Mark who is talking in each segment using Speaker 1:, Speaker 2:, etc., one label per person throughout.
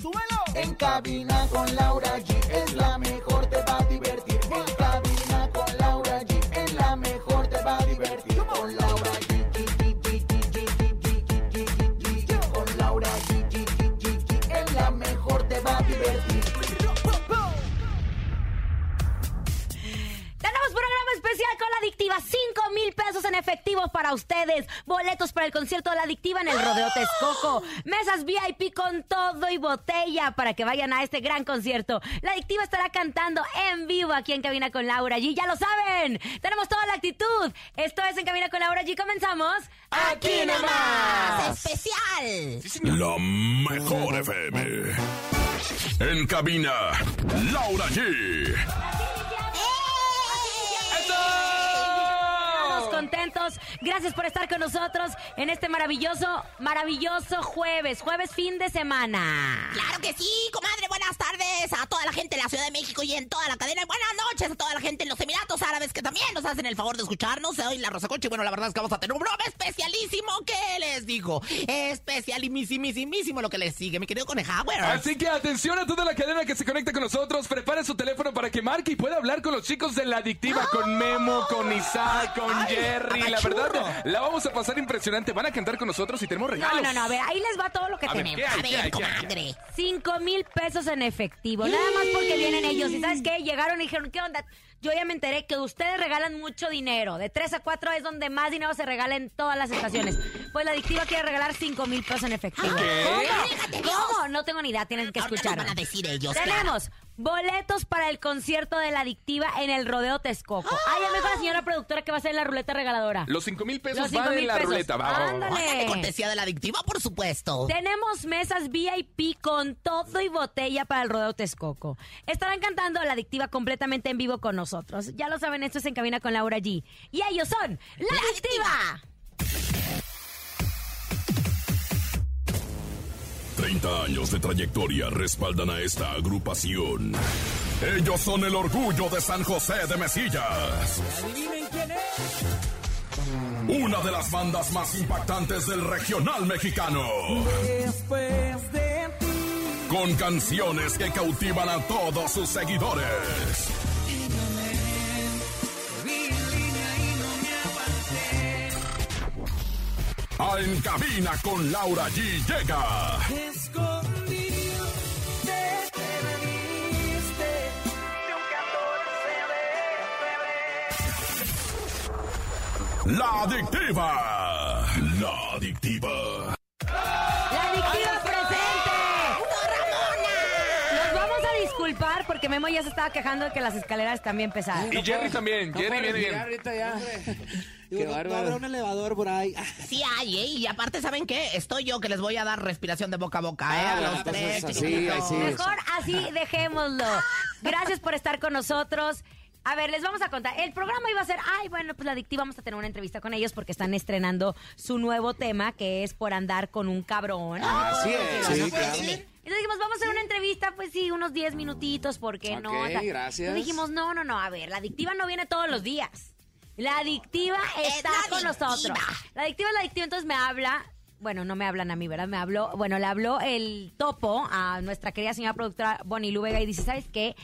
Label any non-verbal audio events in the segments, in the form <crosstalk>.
Speaker 1: ¡Súbelo!
Speaker 2: En cabina con Laura G es la mejor, te
Speaker 3: especial con la adictiva. 5 mil pesos en efectivo para ustedes. Boletos para el concierto de la adictiva en el Rodeo Texcoco. Mesas VIP con todo y botella para que vayan a este gran concierto. La adictiva estará cantando en vivo aquí en Cabina con Laura G. Ya lo saben. Tenemos toda la actitud. Esto es en Cabina con Laura G. Comenzamos.
Speaker 1: ¡Aquí nomás!
Speaker 3: Especial.
Speaker 4: La mejor FM. En cabina, Laura G.
Speaker 3: contentos. Gracias por estar con nosotros en este maravilloso, maravilloso jueves. Jueves fin de semana.
Speaker 5: Claro que sí, comadre. Buenas tardes a toda la gente de la Ciudad de México y en toda la cadena. Buenas noches a toda la gente en los Emiratos Árabes que también nos hacen el favor de escucharnos. Soy la Rosa Concha y bueno, la verdad es que vamos a tener un broma especialísimo. ¿Qué les digo? Especialísimo lo que les sigue, mi querido Conejauer.
Speaker 6: Así que atención a toda la cadena que se conecta con nosotros. Prepare su teléfono para que marque y pueda hablar con los chicos de la adictiva, con Memo, con Isaac, con
Speaker 5: Ay,
Speaker 6: La verdad, la vamos a pasar impresionante. Van a cantar con nosotros y tenemos
Speaker 3: No,
Speaker 6: regalos.
Speaker 3: no, no. A ver, ahí les va todo lo que
Speaker 6: A ver,
Speaker 3: tenemos.
Speaker 6: ¿qué hay?
Speaker 5: A ver, comadre.
Speaker 3: Cinco mil pesos en efectivo. Nada más porque vienen ellos. ¿Y sabes qué? Llegaron y dijeron, ¿qué onda? Yo ya me enteré que ustedes regalan mucho dinero. De 3 a 4 es donde más dinero se regala en todas las estaciones. Pues la adictiva quiere regalar cinco mil pesos en efectivo. ¿Cómo?
Speaker 5: Dios.
Speaker 3: ¿Cómo? No tengo ni idea. Tienen que escuchar.
Speaker 5: van a decir ellos, claro.
Speaker 3: Tenemos boletos para el concierto de la adictiva en el Rodeo Texcoco. Ay, ya me dijo la señora productora que va a ser la ruleta regaladora.
Speaker 6: Los cinco mil pesos
Speaker 3: Los cinco
Speaker 6: van
Speaker 3: mil
Speaker 6: en la
Speaker 3: pesos.
Speaker 6: ruleta. Va.
Speaker 3: Ándale.
Speaker 5: Cortesía de la adictiva, por supuesto.
Speaker 3: Tenemos mesas VIP con todo y botella para el Rodeo Texcoco. Estarán cantando la adictiva completamente en vivo con nosotros. Ya lo saben, esto es En Cabina con Laura G. Y ellos son La,
Speaker 5: La
Speaker 3: adictiva.
Speaker 4: 30 años de trayectoria respaldan a esta agrupación. Ellos son el orgullo de San José de Mesillas.
Speaker 1: Adivinen quién es.
Speaker 4: Una de las bandas más impactantes del regional mexicano.
Speaker 1: Después de ti.
Speaker 4: Con canciones que cautivan a todos sus seguidores. A En Cabina con Laura G llega.
Speaker 1: Escondido te perdiste de un 14 de febrero.
Speaker 4: La adictiva. La adictiva.
Speaker 3: Porque Memo ya se estaba quejando de que las escaleras bien pesadas.
Speaker 6: Y Jerry también.
Speaker 7: No
Speaker 6: Jerry viene bien.
Speaker 7: ahorita ya.
Speaker 8: Digo,
Speaker 7: Qué
Speaker 8: no, no
Speaker 7: bárbaro.
Speaker 8: habrá un elevador por ahí.
Speaker 5: Sí hay, ¿eh? Y aparte, ¿saben qué? Estoy yo que les voy a dar respiración de boca a boca, ¿eh?
Speaker 7: Ah,
Speaker 5: a los tres,
Speaker 7: así, así.
Speaker 3: Mejor así dejémoslo. Gracias por estar con nosotros. A ver, les vamos a contar. El programa iba a ser, ay, bueno, pues la adictiva vamos a tener una entrevista con ellos porque están estrenando su nuevo tema que es por andar con un cabrón.
Speaker 7: Así es, sí, claro.
Speaker 3: Entonces dijimos, vamos a hacer una entrevista, pues sí, unos 10 minutitos, ¿por qué no? O sea,
Speaker 7: gracias.
Speaker 3: Entonces dijimos, no, no, no, a ver, la adictiva no viene todos los días. La adictiva
Speaker 5: Es
Speaker 3: está
Speaker 5: la
Speaker 3: con
Speaker 5: adictiva.
Speaker 3: nosotros. La adictiva es la adictiva, entonces me habla. Bueno, no me hablan a mí, ¿verdad? Me habló, bueno, le habló el topo a nuestra querida señora productora Bonnie Lubega y dice, ¿sabes qué?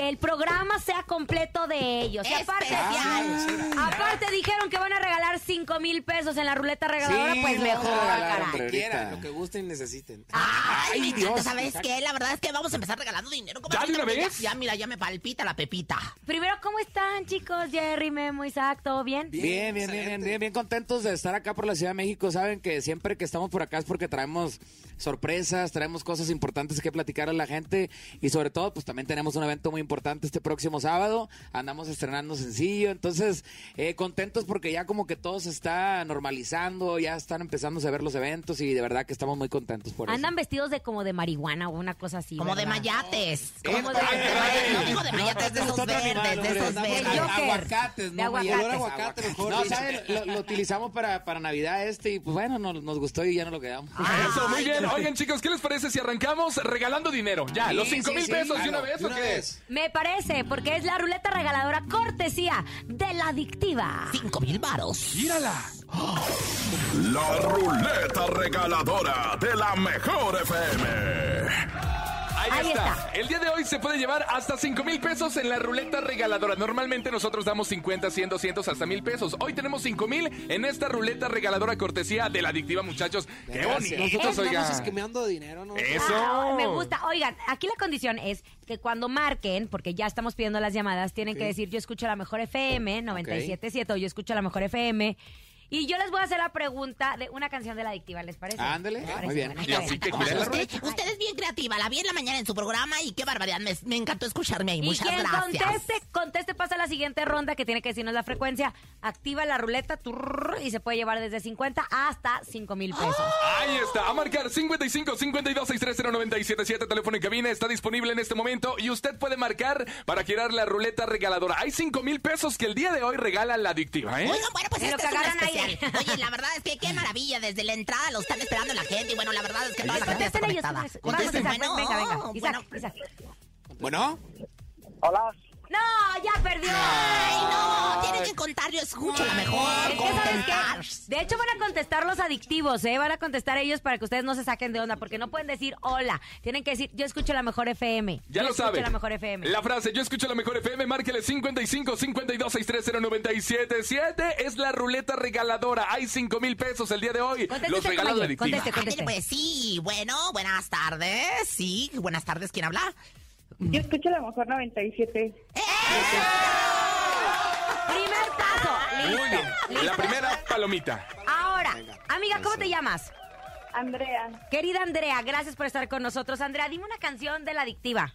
Speaker 3: Que el programa sea completo de ellos. Y aparte,
Speaker 5: Especial.
Speaker 3: aparte dijeron que van a regalar 5 mil pesos en la ruleta regaladora,
Speaker 7: Sí,
Speaker 3: pues
Speaker 7: lo
Speaker 3: mejor,
Speaker 7: vamos a regalar,
Speaker 3: caray.
Speaker 7: hombre.
Speaker 8: Lo que quieran, lo que gusten y necesiten.
Speaker 5: Ay,
Speaker 7: Dios.
Speaker 5: ¿sabes qué? La verdad es que vamos a empezar regalando dinero.
Speaker 6: ¿Ya de una vez?
Speaker 5: Ya, mira, ya me palpita la pepita.
Speaker 3: Primero, ¿cómo están, chicos? Jerry, Memo, Isaac, ¿todo bien?
Speaker 7: Bien, bien, bien, bien, bien, bien contentos de estar acá por la Ciudad de México. Saben que siempre que estamos por acá es porque traemos sorpresas, traemos cosas importantes que platicar a la gente y sobre todo, pues también tenemos un evento muy importante este próximo sábado. Andamos estrenando sencillo. Entonces, eh, contentos porque ya como que todo se está normalizando, ya están empezando a ver los eventos y de verdad que estamos muy contentos por
Speaker 3: Andan vestidos de como de marihuana o una cosa así.
Speaker 5: Como de mayates.
Speaker 3: Como de-
Speaker 5: No digo de mayates, de esos verdes,
Speaker 7: animal,
Speaker 5: de esos verdes.
Speaker 7: Aguacates, ¿no?
Speaker 3: aguacate.
Speaker 7: No. ¿sabes? Lo, lo utilizamos para, para Navidad este y pues bueno, nos, nos gustó y ya no lo quedamos.
Speaker 6: Eso, muy bien. Oigan, chicos, ¿qué les parece si arrancamos regalando dinero? Ya, los
Speaker 7: Sí,
Speaker 6: 5 mil
Speaker 7: sí,
Speaker 6: pesos de una vez o
Speaker 8: una
Speaker 6: qué?
Speaker 8: vez.
Speaker 3: Me parece, porque es la ruleta regaladora cortesía de la adictiva.
Speaker 5: Cinco mil varos.
Speaker 6: Mírala.
Speaker 4: La ruleta regaladora de la mejor FM.
Speaker 6: Ahí,
Speaker 3: Ahí
Speaker 6: está.
Speaker 3: está.
Speaker 6: El día de hoy se puede llevar hasta 5 mil pesos en la ruleta regaladora. Normalmente nosotros damos 50, 100, 200, hasta mil pesos. Hoy tenemos 5 mil en esta ruleta regaladora cortesía de la adictiva, muchachos. ¡Qué bonitos,
Speaker 8: Nosotros
Speaker 6: oigan!
Speaker 8: estamos esquemeando dinero, ¿no?
Speaker 6: Eso.
Speaker 3: Ah, me gusta. Oigan, aquí la condición es que cuando marquen, porque ya estamos pidiendo las llamadas, tienen que decir yo escucho la mejor FM 977 o yo escucho la mejor FM. Y yo les voy a hacer la pregunta de una canción de la adictiva, ¿les parece?
Speaker 7: Ándale,
Speaker 3: ¿Les
Speaker 7: muy bien.
Speaker 3: Bueno,
Speaker 6: Y así que
Speaker 5: ¿Cómo
Speaker 6: gira la
Speaker 5: usted,
Speaker 6: ruleta.
Speaker 5: usted es bien creativa, la vi en la mañana en su programa y qué barbaridad, me, me encantó escucharme ahí.
Speaker 3: Y
Speaker 5: Muchas
Speaker 3: quien
Speaker 5: gracias.
Speaker 3: conteste, conteste, pasa a la siguiente ronda que tiene que decirnos la frecuencia. Activa la ruleta turr, y se puede llevar desde 50 hasta 5 mil pesos.
Speaker 6: Ahí está, a marcar 55 52 630 977 teléfono en cabina está disponible en este momento y usted puede marcar para girar la ruleta regaladora. Hay 5 mil pesos que el día de hoy regala la adictiva, ¿eh?
Speaker 5: Oigan, bueno, pues
Speaker 3: lo
Speaker 5: este
Speaker 3: que
Speaker 5: es especial. Oye, la verdad es que qué maravilla, desde la entrada lo están esperando la gente y bueno, la verdad es que toda la gente está conectada. Contesten, bueno,
Speaker 3: venga, venga.
Speaker 5: bueno.
Speaker 3: Isaac, Isaac.
Speaker 7: Bueno,
Speaker 3: No, ya perdió.
Speaker 5: Ay, no, tienen que contar, yo escucho la mejor.
Speaker 3: Es que, ¿sabes qué? De hecho, van a contestar los adictivos, ¿eh? Van a contestar ellos para que ustedes no se saquen de onda, porque no pueden decir hola. Tienen que decir, yo escucho la mejor FM.
Speaker 6: Ya
Speaker 3: Yo
Speaker 6: lo
Speaker 3: escucho
Speaker 6: sabe.
Speaker 3: la mejor FM.
Speaker 6: La frase, yo escucho la mejor FM, márquele 55 52 630 977 Es la ruleta regaladora. Hay 5 mil pesos el día de hoy.
Speaker 3: Conteste,
Speaker 6: Los regalos de
Speaker 3: compañero,
Speaker 6: adictiva.
Speaker 3: conteste.
Speaker 5: Pues sí, bueno, buenas tardes. Sí, buenas tardes, ¿quién habla?
Speaker 9: Yo escucho la mejor 97.
Speaker 3: Primer caso.
Speaker 6: Muy
Speaker 3: Listo.
Speaker 6: bien. La primera palomita.
Speaker 3: Ahora, amiga, ¿cómo te llamas?
Speaker 9: Andrea,
Speaker 3: Querida Andrea, gracias por estar con nosotros. Andrea, dime una canción de la adictiva.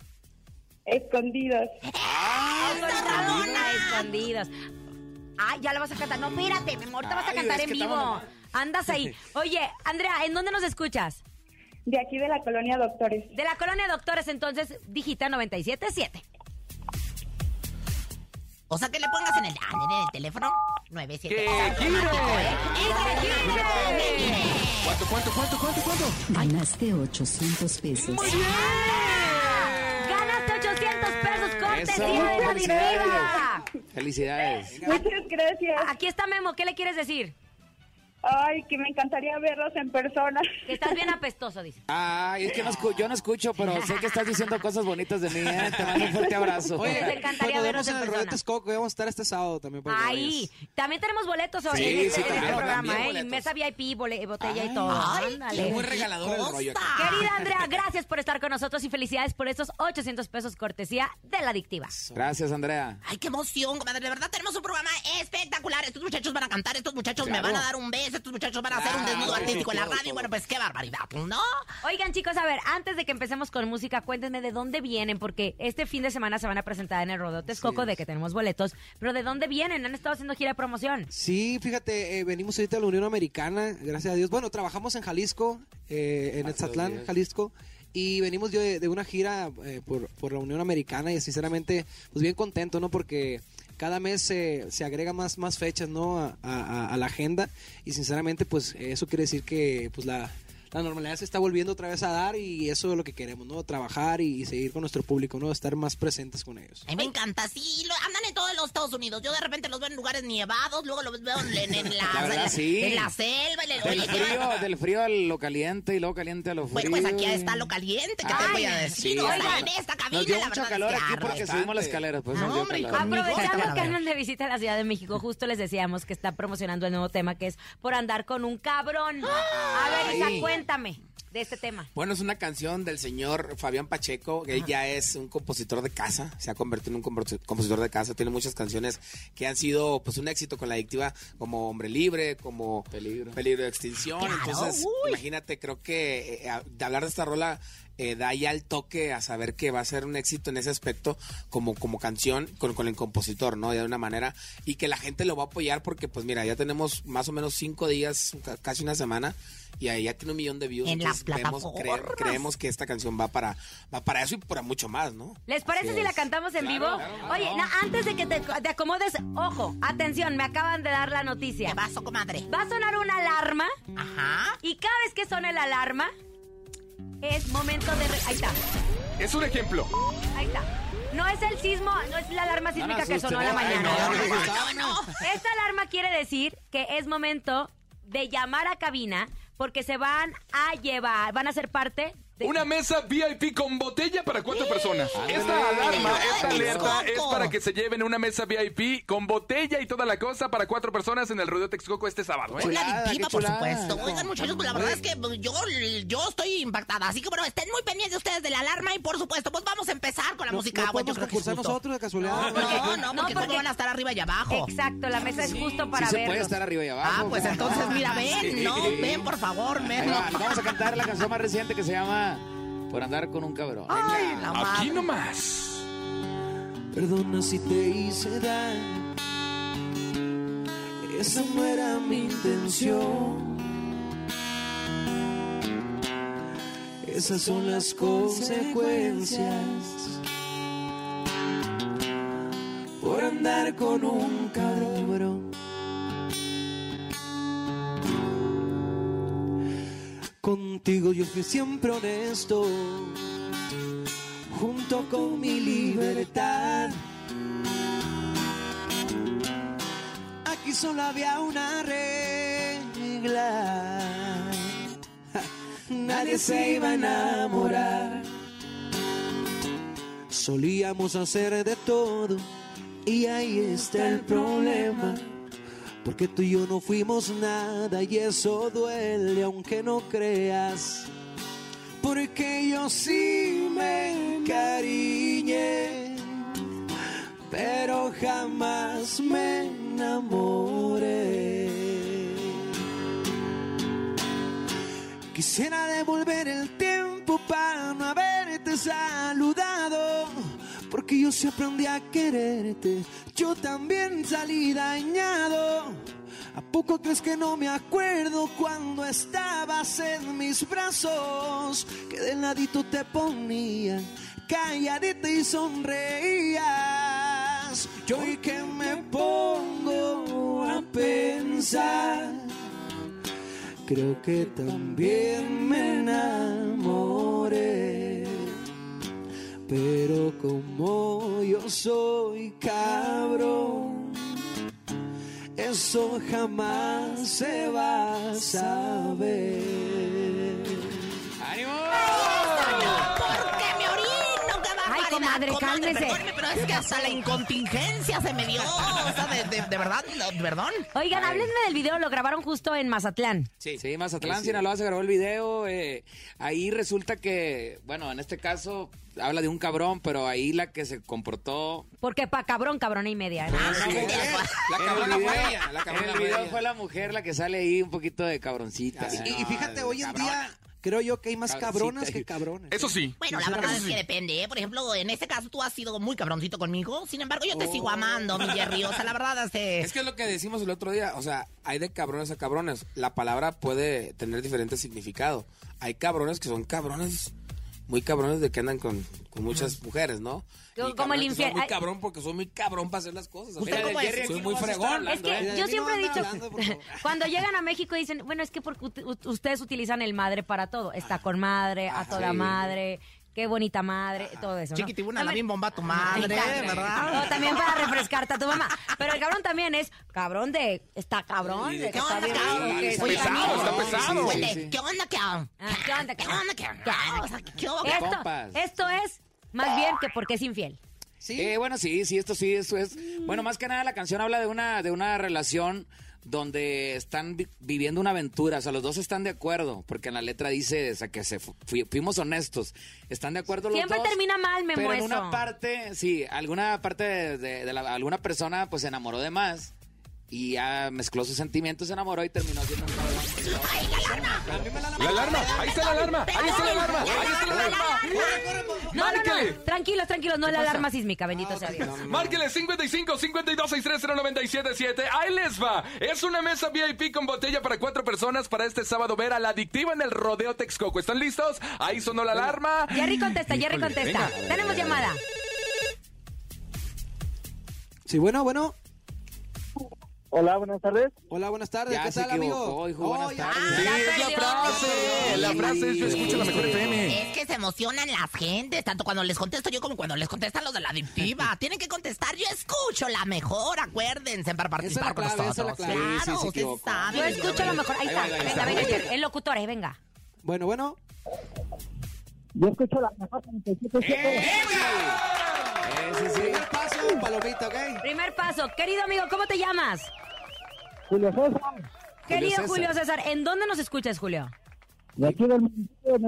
Speaker 9: escondidos.
Speaker 3: Escondidas. Escondidos. Ay, ya la vas a cantar. No, espérate, mi amor, te vas a
Speaker 7: Ay,
Speaker 3: cantar
Speaker 7: es
Speaker 3: en
Speaker 7: que
Speaker 3: vivo. Andas ahí. <laughs> Oye, Andrea, ¿en dónde nos escuchas?
Speaker 9: De aquí de la colonia Doctores.
Speaker 3: De la colonia Doctores, entonces, digita 977.
Speaker 5: O sea, que le pongas en el, ah, en el teléfono 97.
Speaker 6: ¡Que gire!
Speaker 3: ¡Y que gire!
Speaker 6: ¿Cuánto, cuánto, cuánto, cuánto, cuánto?
Speaker 10: Ganaste 800 pesos.
Speaker 3: Ganaste 800 pesos,
Speaker 7: Eso,
Speaker 3: cortesía de la
Speaker 7: felicidades.
Speaker 9: Muchas gracias.
Speaker 3: Aquí está Memo, ¿qué le quieres decir?
Speaker 9: Ay, que me encantaría verlos en persona.
Speaker 3: Que estás bien apestoso, dice.
Speaker 7: Ay, es que no escu- yo no escucho, pero <laughs> sé que estás diciendo cosas bonitas de mí, ¿eh? Te mando un fuerte abrazo.
Speaker 8: Oye,
Speaker 3: Te encantaría
Speaker 8: vemos
Speaker 3: en
Speaker 8: en el
Speaker 3: persona.
Speaker 8: Texcoco, vamos a estar este sábado también. para
Speaker 3: Ahí. También tenemos boletos hoy
Speaker 7: Sí,
Speaker 3: en, este,
Speaker 7: sí,
Speaker 3: en este programa, ¿eh? Mesa VIP, botella y todo.
Speaker 5: ay,
Speaker 3: Ándale.
Speaker 5: qué
Speaker 8: Muy regalador el rollo aquí.
Speaker 3: Querida Andrea, gracias por estar con nosotros y felicidades por estos 800 pesos cortesía de la adictiva.
Speaker 7: Gracias, Andrea.
Speaker 5: Ay, qué emoción, comadre. De verdad tenemos un programa espectacular. Estos muchachos van a cantar, estos muchachos
Speaker 7: Claro.
Speaker 5: me van a dar un beso, estos muchachos van a hacer un desnudo artístico en la radio. Bueno, pues qué barbaridad, ¿no?
Speaker 3: Oigan, chicos, a ver, antes de que empecemos con música, cuéntenme de dónde vienen, porque este fin de semana se van a presentar en el Rodeo Texcoco, de que tenemos boletos, pero ¿de dónde vienen? Han estado haciendo gira de promoción.
Speaker 8: Sí, fíjate, eh, venimos ahorita de la Unión Americana, gracias a Dios. Bueno, trabajamos en Jalisco, eh, en Etzatlán, Jalisco. Y venimos de, de una gira eh, por, por la Unión Americana y sinceramente, pues bien contento, ¿no? Porque cada mes se, se agrega más, más fechas, ¿no? A, a- a la agenda y sinceramente, pues eso quiere decir que pues la, la normalidad se está volviendo otra vez a dar y eso es lo que queremos, ¿no? Trabajar y, y seguir con nuestro público, ¿no? Estar más presentes con ellos.
Speaker 5: A mí me encanta, sí, lo- andan en todos los Estados Unidos. Yo de repente los veo en lugares nevados, luego los veo en, en <laughs> la,
Speaker 7: La verdad,
Speaker 5: en la-
Speaker 7: sí.
Speaker 5: en la selva. en el-
Speaker 7: Del
Speaker 5: oye,
Speaker 7: frío, del frío a lo caliente y luego caliente a lo frío.
Speaker 5: Bueno, pues aquí está lo caliente, ¿qué te
Speaker 7: Ay,
Speaker 5: voy a decir?
Speaker 7: sí,
Speaker 5: O sea,
Speaker 7: oigan,
Speaker 5: en esta cabina,
Speaker 7: Nos dio
Speaker 5: la
Speaker 7: mucho
Speaker 5: verdad
Speaker 7: calor aquí porque
Speaker 5: arde.
Speaker 7: subimos las escaleras, pues nos
Speaker 5: Hombre, conmigo.
Speaker 3: Aprovechando que andan de visita a la Ciudad de México, justo les decíamos que está promocionando el nuevo tema que es Por andar con un cabrón. A ver, Isa,
Speaker 7: Ay.
Speaker 3: Cuéntame de este tema.
Speaker 11: Bueno, es una canción del señor Fabián Pacheco, que él ya es un compositor de casa, se ha convertido en un compos- compositor de casa, tiene muchas canciones que han sido pues un éxito con la adictiva, como Hombre Libre, como
Speaker 7: Peligro.
Speaker 11: Peligro de Extinción,
Speaker 5: Claro,
Speaker 11: entonces
Speaker 5: uy.
Speaker 11: imagínate, creo que eh, de hablar de esta rola eh, da ya el toque a saber que va a ser un éxito en ese aspecto como, como canción con, con el compositor, ¿no? De una manera, y que la gente lo va a apoyar porque, pues mira, ya tenemos más o menos cinco días, ca- casi una semana, y ahí ya tiene un millón de views.
Speaker 5: En las
Speaker 11: creemos que esta canción va para, va para eso y para mucho más, ¿no?
Speaker 3: ¿Les parece
Speaker 11: Así
Speaker 3: si la cantamos en
Speaker 11: Claro,
Speaker 3: vivo?
Speaker 11: claro, claro.
Speaker 3: Oye, no, antes de que te, te acomodes, ojo, atención, me acaban de dar la noticia.
Speaker 5: ¿Qué pasó, comadre?
Speaker 3: Va a sonar una alarma
Speaker 5: Ajá.
Speaker 3: y cada vez que suene la alarma es momento de... re- Ahí está,
Speaker 6: Es un ejemplo.
Speaker 3: ahí está. No es el sismo, no es la alarma sísmica que sonó en la mañana.
Speaker 7: no,
Speaker 5: No, no.
Speaker 3: Esta alarma quiere decir que es momento de llamar a cabina porque se van a llevar, van a ser parte.
Speaker 6: Una mesa VIP con botella para cuatro personas. Esta alarma, esta alerta es para que se lleven una mesa VIP con botella y toda la cosa para cuatro personas en el Rodeo Texcoco este sábado. ¿eh?
Speaker 5: Una
Speaker 7: Chulada,
Speaker 5: adictiva, por supuesto. Oigan, muchachos, pues la verdad es que pues, yo, yo estoy impactada. Así que bueno, estén muy pendientes ustedes de la alarma y por supuesto, pues vamos a empezar con la
Speaker 8: No,
Speaker 5: música.
Speaker 8: no
Speaker 5: Bueno, yo
Speaker 8: podemos
Speaker 5: creo que es
Speaker 8: nosotros de casualidad.
Speaker 5: No, no,
Speaker 3: No,
Speaker 5: porque,
Speaker 3: porque-
Speaker 5: ¿cómo van a estar arriba y abajo?
Speaker 3: Exacto, la mesa es justo para
Speaker 7: sí se
Speaker 3: verlos.
Speaker 7: puede estar arriba y abajo.
Speaker 5: Ah, pues entonces, mira, ven,
Speaker 7: Sí.
Speaker 5: no, ven, por favor, ven.
Speaker 7: va, Vamos a cantar la canción más reciente que se llama Por andar con un cabrón.
Speaker 5: Ay, la
Speaker 6: Aquí
Speaker 5: madre.
Speaker 6: nomás.
Speaker 1: Perdona si te hice daño. Esa no era mi intención. Esas son las consecuencias por andar con un cabrón. Contigo yo fui siempre honesto, junto con mi libertad. Aquí solo había una regla. Nadie se iba a enamorar. Solíamos hacer de todo y ahí está el problema. Porque tú y yo no fuimos nada y eso duele aunque no creas. Porque yo sí me encariñé, pero jamás me enamoré. Quisiera devolver el tiempo para no haberte saludado, porque yo sí aprendí a quererte, yo también salí dañado. ¿A poco crees que no me acuerdo cuando estabas en mis brazos? Que de ladito te ponía, calladita y sonreías. Yo hoy que me pongo a pensar. Creo que también me enamoré. Pero como yo soy cabrón, eso jamás se va a saber.
Speaker 5: Barbaridad,
Speaker 3: comadre, cálmese.
Speaker 5: Perdóneme, pero es que hasta la incontingencia se me dio. <laughs> O sea, de, de- de verdad, no, perdón.
Speaker 3: Oigan, háblenme del video, lo grabaron justo en Mazatlán.
Speaker 7: Sí, Mazatlán, Sinaloa se grabó el video. eh, ahí resulta que, bueno, en este caso habla de un cabrón, pero ahí la que se comportó.
Speaker 3: Porque pa' cabrón, cabrón y media. ¿no?
Speaker 11: La
Speaker 7: en el
Speaker 11: cabrona
Speaker 7: video,
Speaker 11: fue ella, la
Speaker 7: en
Speaker 11: cabrona
Speaker 7: el
Speaker 11: fue
Speaker 7: video fue la mujer la que sale ahí un poquito de cabroncita.
Speaker 11: Ah,
Speaker 8: Y, y fíjate, hoy en
Speaker 11: cabrona.
Speaker 8: día creo yo que hay más cabronas que cabrones.
Speaker 6: Eso sí.
Speaker 5: Bueno, la verdad es que depende, ¿eh? Por ejemplo, en este caso tú has sido muy cabroncito conmigo. Sin embargo, yo te sigo amando, mi Jerry. O sea, la verdad, este...
Speaker 11: Es que es lo que decimos el otro día, o sea, hay de cabrones a cabrones. La palabra puede tener diferente significado. Hay cabrones que son cabrones, muy cabrones de que andan con, con muchas mujeres, ¿no?
Speaker 3: Como-
Speaker 11: Y
Speaker 3: como el infiel-
Speaker 11: Muy cabrón porque soy muy cabrón para hacer las cosas.
Speaker 5: Soy muy fregón.
Speaker 3: Es que
Speaker 11: ¿eh?
Speaker 3: Yo siempre he dicho,
Speaker 8: hablando, <laughs>
Speaker 3: cuando llegan a México dicen, bueno, es que porque ustedes utilizan el madre para todo. Está con madre, a toda madre, qué bonita madre, todo eso. ¿no?
Speaker 5: Chiquitibuna, la
Speaker 3: También-
Speaker 5: bien bomba tu madre. ¿verdad?
Speaker 3: O también para refrescarte a tu mamá. Pero el cabrón también es cabrón de, está cabrón, de
Speaker 5: ¿Qué
Speaker 3: está
Speaker 5: onda, cabrón?
Speaker 3: que es
Speaker 5: Oye,
Speaker 6: pesado, está pesado.
Speaker 5: ¿Qué onda, qué onda?
Speaker 3: Ah, ¿Qué onda?
Speaker 5: ¿Qué onda, qué onda? ¿qué onda?
Speaker 3: Esto, es más bien que porque es infiel.
Speaker 8: Sí.
Speaker 7: Eh, bueno, sí, sí, esto sí, esto es. Bueno, más que nada la canción habla de una, de una relación donde están vi- viviendo una aventura, o sea, los dos están de acuerdo, porque en la letra dice, o sea, que se fu- fui- fuimos honestos, están de acuerdo los
Speaker 3: Siempre
Speaker 7: dos.
Speaker 3: termina mal, me
Speaker 7: Pero en una parte, sí, alguna parte de, de- de la- alguna persona pues se enamoró de más y ya mezcló sus sentimientos, se enamoró y terminó siendo un.
Speaker 5: ¡Ay, la alarma!
Speaker 6: La alarma, ahí está la alarma, ahí está la alarma, ahí está la alarma.
Speaker 3: No, no,
Speaker 6: Márquele.
Speaker 3: no. Tranquilos, tranquilos. No es la alarma sísmica, bendito sea Dios.
Speaker 6: Márquele 55 52 630 977. Ahí les va. Es una mesa VIP con botella para cuatro personas para este sábado ver a la adictiva en el rodeo Texcoco. ¿Están listos? Ahí sonó la alarma.
Speaker 3: Jerry contesta, Jerry contesta.
Speaker 6: venga.
Speaker 3: Tenemos llamada.
Speaker 8: Sí, bueno, bueno.
Speaker 9: Hola, buenas tardes.
Speaker 8: Hola, buenas tardes.
Speaker 7: Ya
Speaker 8: ¿Qué
Speaker 7: se
Speaker 8: tal, amigo?
Speaker 7: hijo, buenas
Speaker 8: Oh,
Speaker 7: tardes.
Speaker 6: Sí,
Speaker 3: Ya
Speaker 6: es la frase. La frase es yo escucho la mejor FM.
Speaker 5: Es que se emocionan las gentes, tanto cuando les contesto yo como cuando les contestan los de la adictiva. <laughs> Tienen que contestar, yo escucho la mejor, acuérdense para participar
Speaker 8: la clave,
Speaker 5: con
Speaker 8: la
Speaker 5: nosotros.
Speaker 8: clave.
Speaker 5: Claro,
Speaker 7: Sí,
Speaker 5: saben.
Speaker 3: Yo escucho lo mejor. Ahí está.
Speaker 7: Ahí va, ahí
Speaker 3: Venga,
Speaker 7: está.
Speaker 3: venga. El locutor, ahí, venga.
Speaker 8: Bueno, bueno.
Speaker 9: Yo escucho la mejor 97.7.
Speaker 7: Eh, sí, sí.
Speaker 8: Primer paso, palomita, ¿ok?
Speaker 3: Primer paso. Querido amigo, ¿cómo te llamas?
Speaker 9: Julio César,
Speaker 3: Querido
Speaker 7: César.
Speaker 3: Julio César, ¿en dónde nos escuchas, Julio?
Speaker 9: de aquí del municipio de.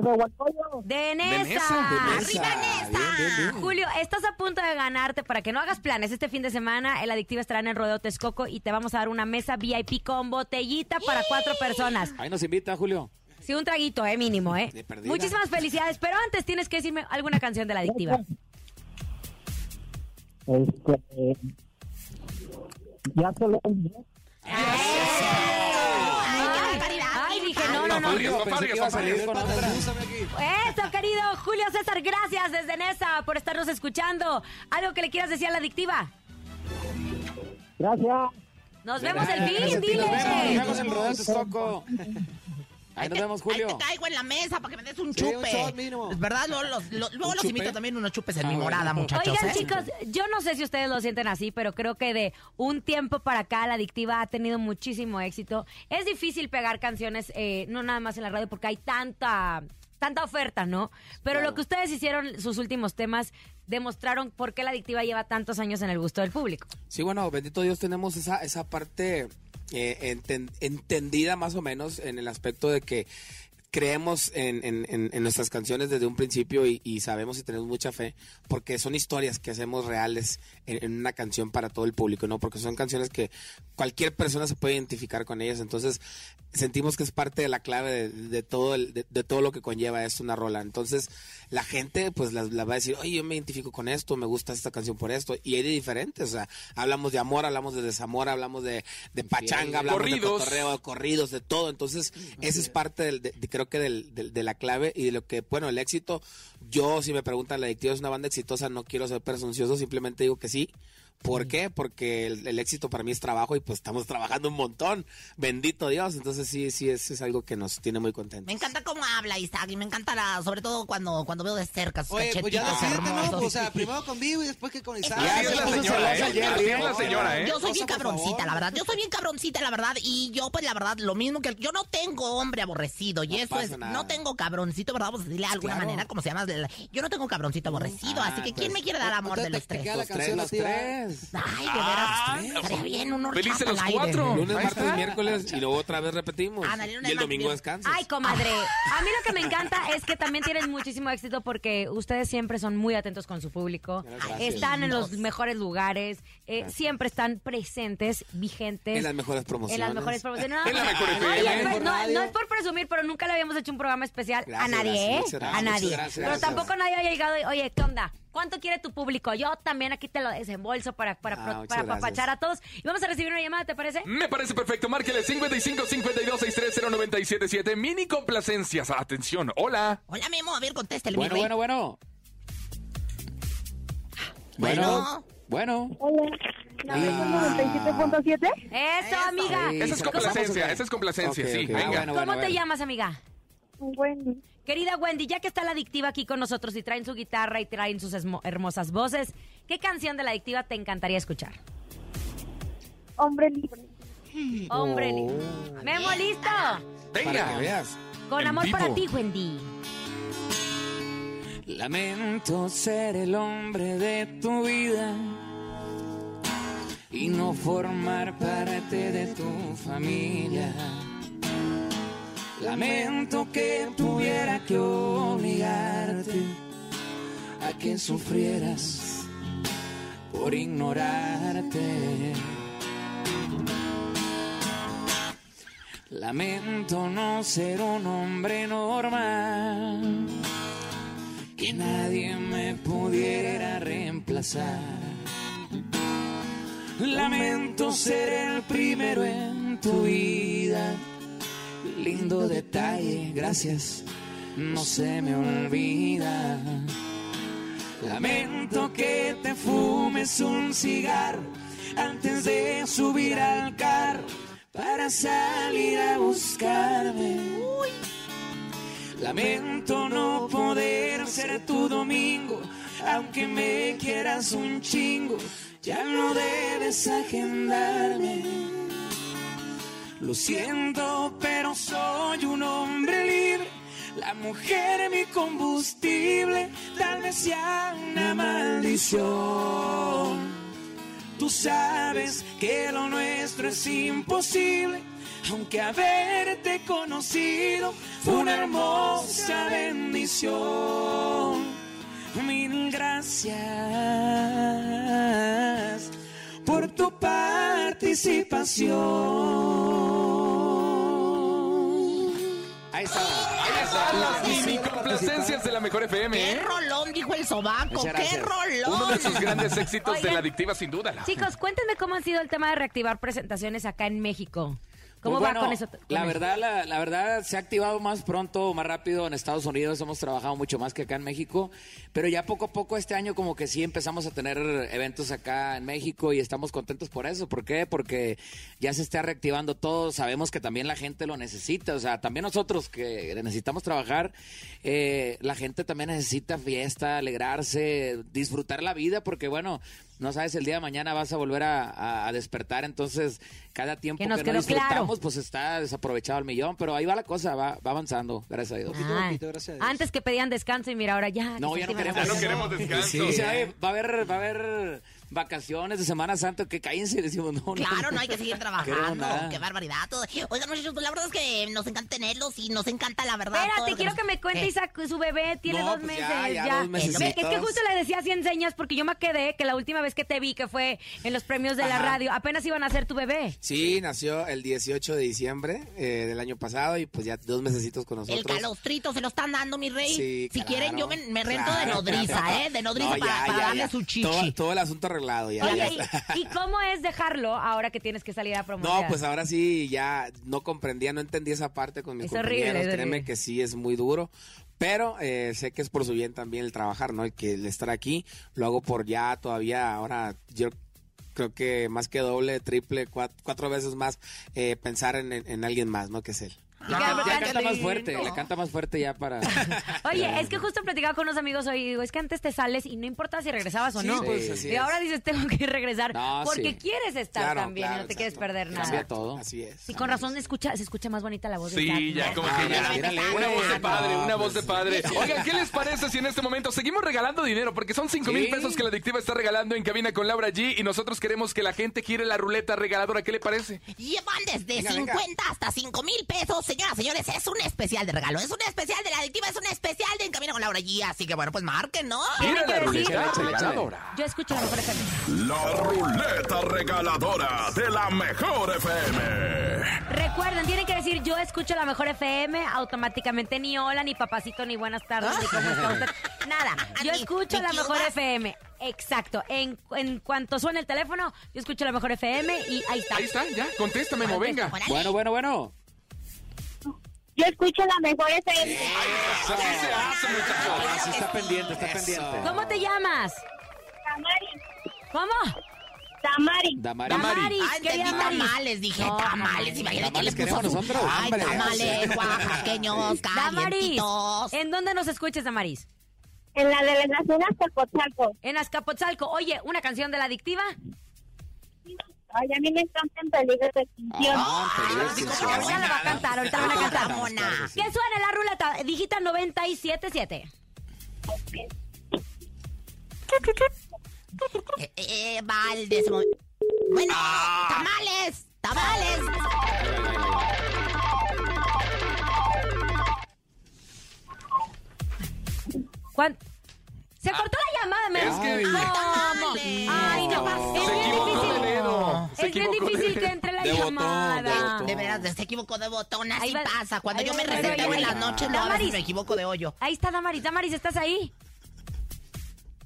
Speaker 3: De Nesa.
Speaker 6: Nesa, de
Speaker 5: ¡Arriba, Nesa!
Speaker 3: Julio, estás a punto de ganarte para que no hagas planes. Este fin de semana el Adictiva estará en el Rodeo Texcoco y te vamos a dar una mesa VIP con botellita para cuatro personas.
Speaker 7: Ahí nos invita, Julio.
Speaker 3: Sí, un traguito, eh, mínimo, eh.
Speaker 7: De.
Speaker 3: Muchísimas felicidades, pero antes tienes que decirme alguna canción de la Adictiva.
Speaker 9: Este, eh, ya solo
Speaker 3: dije, no, no, no. Eso, querido Julio César, gracias desde Nesa por estarnos escuchando. ¿Algo que le quieras decir a la Adictiva?
Speaker 9: Gracias.
Speaker 3: Nos vemos el fin, dile.
Speaker 7: nos vemos en. <laughs> Ahí
Speaker 5: Ahí
Speaker 7: nos vemos,
Speaker 5: Ahí
Speaker 7: Julio.
Speaker 5: te caigo en la mesa para que me des un
Speaker 8: Sí, un
Speaker 5: chupe.
Speaker 8: shot mínimo.
Speaker 5: Es verdad, luego los, luego invito también unos chupes en
Speaker 7: Ah,
Speaker 5: mi
Speaker 7: bueno.
Speaker 5: morada, muchachos.
Speaker 3: Oigan,
Speaker 5: ¿eh?
Speaker 3: chicos, yo no sé si ustedes lo sienten así, pero creo que de un tiempo para acá la adictiva ha tenido muchísimo éxito. Es difícil pegar canciones, eh, no nada más en la radio, porque hay tanta, tanta oferta, ¿no? Pero lo que ustedes hicieron, sus últimos temas, demostraron por qué la adictiva lleva tantos años en el gusto del público.
Speaker 11: Sí, bueno, bendito Dios, tenemos esa, esa parte eh, enten- entendida más o menos en el aspecto de que creemos en, en- nuestras canciones desde un principio y, y sabemos y tenemos mucha fe porque son historias que hacemos reales en, en una canción para todo el público, ¿no? Porque son canciones que cualquier persona se puede identificar con ellas, entonces sentimos que es parte de la clave de, de todo el- de, de todo lo que conlleva esto una rola. Entonces la gente pues la, la va a decir, oye, yo me identifico con esto, me gusta esta canción por esto y hay de diferentes, o sea, hablamos de amor, hablamos de desamor, hablamos de, de pachanga, hablamos
Speaker 6: Corridos.
Speaker 11: de cotorreo, de corridos, de todo. Entonces, esa es parte de, de- creo que del- de la clave y de lo que, bueno, el éxito, yo si me preguntan, la adictiva es una banda exitosa, no quiero ser presuncioso, simplemente digo que sí. ¿Por qué? Porque el, el éxito para mí es trabajo y pues estamos trabajando un montón. Bendito Dios. Entonces sí, sí, es, es algo que nos tiene muy contentos.
Speaker 5: Me encanta cómo habla Isaac y me encanta la, sobre todo cuando, cuando veo de cerca sus
Speaker 8: Oye, pues ya decídete, ¿no? O sea, primero con Vivo y después que con Isaac.
Speaker 6: Es la
Speaker 7: se
Speaker 6: señora, ¿eh? Es
Speaker 7: ¿eh?
Speaker 6: la señora, ¿eh?
Speaker 5: Yo soy bien cabroncita, la verdad. Yo soy bien cabroncita, la verdad. Y yo, pues, la verdad, lo mismo que... Yo no tengo hombre aborrecido. Y
Speaker 11: No
Speaker 5: eso es...
Speaker 11: nada.
Speaker 5: No tengo cabroncito, ¿verdad? Vamos a decirle de alguna
Speaker 8: claro.
Speaker 5: manera, como se llama. Yo no tengo cabroncito aborrecido.
Speaker 11: Ah,
Speaker 5: así que, ¿quién
Speaker 11: pues,
Speaker 5: me quiere dar amor de
Speaker 8: entonces
Speaker 5: los tres?
Speaker 8: queda la
Speaker 11: Los tres,
Speaker 8: canción
Speaker 11: los
Speaker 8: ¿va?
Speaker 11: Tres.
Speaker 5: Ay, de veras. Estaría bien un horchata
Speaker 6: Felices los cuatro.
Speaker 11: Lunes, martes, miércoles y luego otra vez repetimos. Y el domingo descansas.
Speaker 3: Ay, comadre. A mí lo que me encanta es que también tienen muchísimo éxito porque ustedes siempre son muy atentos con su público.
Speaker 11: Gracias.
Speaker 3: Están en los mejores lugares. eh, siempre están presentes, vigentes.
Speaker 11: En las mejores promociones.
Speaker 3: En las mejores promociones. No,
Speaker 6: En la mejor
Speaker 3: no, es por presumir, pero nunca le habíamos hecho un programa especial a nadie,
Speaker 11: gracias,
Speaker 3: ¿eh? a nadie. pero tampoco nadie había llegado y, oye, ¿qué onda? ¿Cuánto quiere tu público? Yo también aquí te lo desembolso para, para,
Speaker 11: Ah,
Speaker 3: para
Speaker 11: gracias.
Speaker 3: apapachar a todos. Y vamos a recibir una llamada, ¿te parece?
Speaker 6: Me parece perfecto. Márquele 55 52 630 977. Mini complacencias. Atención. Hola.
Speaker 5: Hola, Memo. A ver, contéstele,
Speaker 7: Bueno,
Speaker 5: mi rey.
Speaker 7: bueno, bueno. Bueno, bueno.
Speaker 9: Hola. ¿La mejor 97.7?
Speaker 3: Eso, amiga.
Speaker 7: Sí,
Speaker 6: Esa es
Speaker 7: ¿se lo pasamos o
Speaker 6: complacencia. Esa es complacencia, sí. Venga.
Speaker 7: Ah, bueno,
Speaker 3: ¿Cómo
Speaker 7: bueno,
Speaker 3: te
Speaker 7: bueno.
Speaker 3: llamas, amiga?
Speaker 9: Wendy.
Speaker 3: Querida Wendy, ya que está la adictiva aquí con nosotros y traen su guitarra y traen sus hermosas voces, ¿qué canción de la adictiva te encantaría escuchar?
Speaker 9: Hombre libre.
Speaker 3: Hombre,
Speaker 7: Oh.
Speaker 3: Memo, listo.
Speaker 11: Para que
Speaker 6: Venga.
Speaker 11: veas.
Speaker 3: Con
Speaker 6: En
Speaker 3: amor
Speaker 6: vivo.
Speaker 3: para ti, Wendy.
Speaker 7: Lamento ser el hombre de tu vida y no formar parte de tu familia. Lamento que tuviera que obligarte a que sufrieras por ignorarte. Lamento no ser un hombre normal, que nadie me pudiera reemplazar. Lamento ser el primero en tu vida. Lindo detalle, gracias, no se me olvida. Lamento que te fumes un cigarro antes de subir al carro para salir a buscarme. Lamento no poder ser tu domingo, aunque me quieras un chingo, ya no debes agendarme. Lo siento, pero soy un hombre libre. La mujer mi combustible, tal vez sea una maldición. Tú sabes que lo nuestro es imposible, aunque haberte conocido fue una hermosa bendición. Mil gracias por tu participación. Ahí está.
Speaker 6: Ahí están las mini complacencias de la mejor FM.
Speaker 5: ¡Qué
Speaker 6: ¿eh?
Speaker 5: rolón! Dijo el sobaco.
Speaker 7: Muchas
Speaker 5: ¡Qué
Speaker 7: gracias.
Speaker 5: rolón!
Speaker 6: Uno de sus grandes éxitos de
Speaker 3: Oigan.
Speaker 6: la adictiva, sin duda.
Speaker 3: Chicos, cuéntenme cómo ha sido el tema de reactivar presentaciones acá en México. ¿Cómo
Speaker 7: Pues
Speaker 3: va
Speaker 7: bueno,
Speaker 3: con eso? con
Speaker 7: La
Speaker 3: eso?
Speaker 7: verdad, la, la verdad se ha activado más pronto, más rápido en Estados Unidos. Hemos trabajado mucho más que acá en México, pero ya poco a poco este año como que sí empezamos a tener eventos acá en México y estamos contentos por eso. ¿Por qué? Porque ya se está reactivando todo. Sabemos que también la gente lo necesita. O sea, también nosotros que necesitamos trabajar, eh, la gente también necesita fiesta, alegrarse, disfrutar la vida, porque bueno. No sabes, el día de mañana vas a volver a, a- a despertar, entonces cada tiempo
Speaker 3: Que
Speaker 7: que,
Speaker 3: nos
Speaker 7: no
Speaker 3: quedó
Speaker 7: disfrutamos,
Speaker 3: claro.
Speaker 7: pues está desaprovechado al millón, pero ahí va la cosa, va, va avanzando, gracias a Dios.
Speaker 3: Ay,
Speaker 8: poquito, gracias a Dios.
Speaker 3: antes que pedían descanso y mira, ahora ya.
Speaker 7: No,
Speaker 3: que
Speaker 7: ya no queremos.
Speaker 6: Ya no queremos descanso.
Speaker 7: Dice, "Oye, va a haber, va a haber vacaciones de Semana Santa, que cállense, decimos, no.
Speaker 5: Claro, no hay que seguir <laughs> trabajando. Qué barbaridad. Oigan, muchachos, pues la verdad es que nos encanta tenerlos y nos encanta la verdad. todo
Speaker 3: Espérate, quiero
Speaker 5: nos-
Speaker 3: que me cuente
Speaker 5: ¿Qué?
Speaker 3: Isaac, su bebé tiene
Speaker 11: No,
Speaker 3: dos
Speaker 11: pues
Speaker 3: meses.
Speaker 11: ya, ya, dos
Speaker 3: Ve, Es que justo le decía 100 señas porque yo me quedé que la última vez que te vi, que fue en los premios de la radio, apenas iban a ser tu bebé.
Speaker 11: Sí, nació el 18 de diciembre eh, del año pasado y pues ya dos mesecitos con
Speaker 5: El
Speaker 11: nosotros.
Speaker 5: calostrito se lo están dando, mi rey.
Speaker 11: Sí,
Speaker 5: si
Speaker 11: claro,
Speaker 5: quieren, yo me, me rento de nodriza,
Speaker 11: claro.
Speaker 5: ¿eh? De nodriza
Speaker 11: No,
Speaker 5: para,
Speaker 11: ya,
Speaker 5: para
Speaker 11: ya,
Speaker 5: darle
Speaker 11: ya.
Speaker 5: su chichi.
Speaker 11: Todo, todo el asunto arreglado ya.
Speaker 3: Oye,
Speaker 11: ya
Speaker 3: ¿y, cómo es dejarlo ahora que tienes que salir a promover?
Speaker 11: No, pues ahora sí ya no comprendía, no entendí esa parte con mis
Speaker 3: Es horrible,
Speaker 11: compañeros.
Speaker 3: es
Speaker 11: Créeme
Speaker 3: horrible.
Speaker 11: que sí es muy duro. Pero eh, sé que es por su bien también el trabajar, ¿no? El que el estar aquí lo hago por ya todavía ahora yo creo que más que doble, triple, cuat- cuatro, veces más eh, pensar en, en- en alguien más, ¿no? Que es él.
Speaker 3: Y
Speaker 7: Ya, ya
Speaker 3: qué
Speaker 7: canta más fuerte, le canta más fuerte ya para... <laughs>
Speaker 3: Oye, es que justo platicaba con unos amigos hoy y digo, es que antes te sales y no importa si regresabas o
Speaker 11: Sí,
Speaker 3: no.
Speaker 11: pues, así
Speaker 3: y
Speaker 11: es.
Speaker 3: ahora dices, tengo que regresar
Speaker 7: No,
Speaker 3: porque
Speaker 7: sí.
Speaker 3: quieres estar
Speaker 11: Claro,
Speaker 3: también y no te quieres perder nada.
Speaker 7: Cambia todo.
Speaker 11: Así es.
Speaker 3: Y con razón escucha, se escucha más bonita la voz de
Speaker 6: Sí, ya, como
Speaker 7: Ah,
Speaker 6: que ya.
Speaker 7: mírale.
Speaker 6: Una voz de padre,
Speaker 11: No,
Speaker 6: una voz de padre. Oigan, ¿qué les parece si en este momento seguimos regalando dinero? Porque son 5 mil
Speaker 7: Sí.
Speaker 6: pesos que la adictiva está regalando en cabina con Laura G y nosotros queremos que la gente gire la ruleta regaladora. ¿Qué le parece?
Speaker 5: Llevan desde
Speaker 11: Venga,
Speaker 5: 50
Speaker 11: venga.
Speaker 5: hasta 5 mil pesos. Señoras, señores, es un especial de regalo. Es un especial de la adictiva, es un especial de En Camino con Laura G. Así que bueno, pues marquen, ¿no?
Speaker 3: Que
Speaker 6: la ruleta regaladora.
Speaker 3: Yo escucho la mejor FM.
Speaker 4: La ruleta regaladora de la mejor FM.
Speaker 3: Recuerden, tienen que decir yo escucho la mejor FM, automáticamente ni hola, ni papacito, ni buenas tardes, ni cómo está usted. <laughs> Nada, yo escucho la mejor. FM. Exacto. En, en cuanto suene el teléfono, yo escucho la mejor FM y ahí está.
Speaker 6: Ahí está, ya. Contéstame, venga.
Speaker 7: Bueno, bueno, bueno.
Speaker 9: Yo escucho la mejor FM.
Speaker 6: Así se hace, muchachos.
Speaker 7: Ah, sí está pendiente, está pendiente.
Speaker 3: ¿Cómo te llamas?
Speaker 9: Tamari.
Speaker 3: ¿Cómo?
Speaker 9: Tamari.
Speaker 7: Damari.
Speaker 3: Damaris,
Speaker 5: Ay,
Speaker 3: querida
Speaker 5: entendí
Speaker 3: Damaris.
Speaker 5: tamales, dije
Speaker 3: No,
Speaker 5: tamales. Imagínate que le
Speaker 7: Tamales
Speaker 5: puso
Speaker 7: queremos
Speaker 5: su-
Speaker 7: nosotros.
Speaker 5: Ay,
Speaker 11: Hombre,
Speaker 5: tamales oaxaqueños, <laughs>
Speaker 3: Damaris,
Speaker 5: calientitos.
Speaker 3: ¿en dónde nos escuchas, Damaris?
Speaker 9: En la delegación Azcapotzalco.
Speaker 3: En Azcapotzalco. Oye, una canción de la adictiva.
Speaker 9: Ay, a mí me encanta en peligro de extinción.
Speaker 7: Ah, peligro de
Speaker 5: sí,
Speaker 7: extinción.
Speaker 5: ¿cómo
Speaker 3: Ahorita la va a cantar, ahorita la van a cantar.
Speaker 5: Mona.
Speaker 3: ¿Qué suena la ruleta? Digita 977.
Speaker 5: Eh, eh, Valdés. mo- Bueno, tamales, tamales.
Speaker 3: ¿Cuán- Se cortó la llamada, me
Speaker 6: Es que-
Speaker 3: ¿Cómo?
Speaker 5: Ay,
Speaker 3: Ay, no.
Speaker 5: tamales.
Speaker 3: Es
Speaker 6: Se
Speaker 3: bien
Speaker 6: equivocó
Speaker 3: difícil.
Speaker 6: de dedo. Se
Speaker 3: es bien difícil
Speaker 6: de-
Speaker 3: que entre la
Speaker 7: de
Speaker 3: llamada.
Speaker 7: de botón.
Speaker 5: De veras, se equivocó de botón, así
Speaker 3: va-
Speaker 5: pasa. Cuando
Speaker 3: ahí
Speaker 5: yo me reseteo en las noches, no,
Speaker 3: Damaris.
Speaker 5: me equivoco de hoyo.
Speaker 3: Ahí está Damaris. Damaris, ¿estás ahí?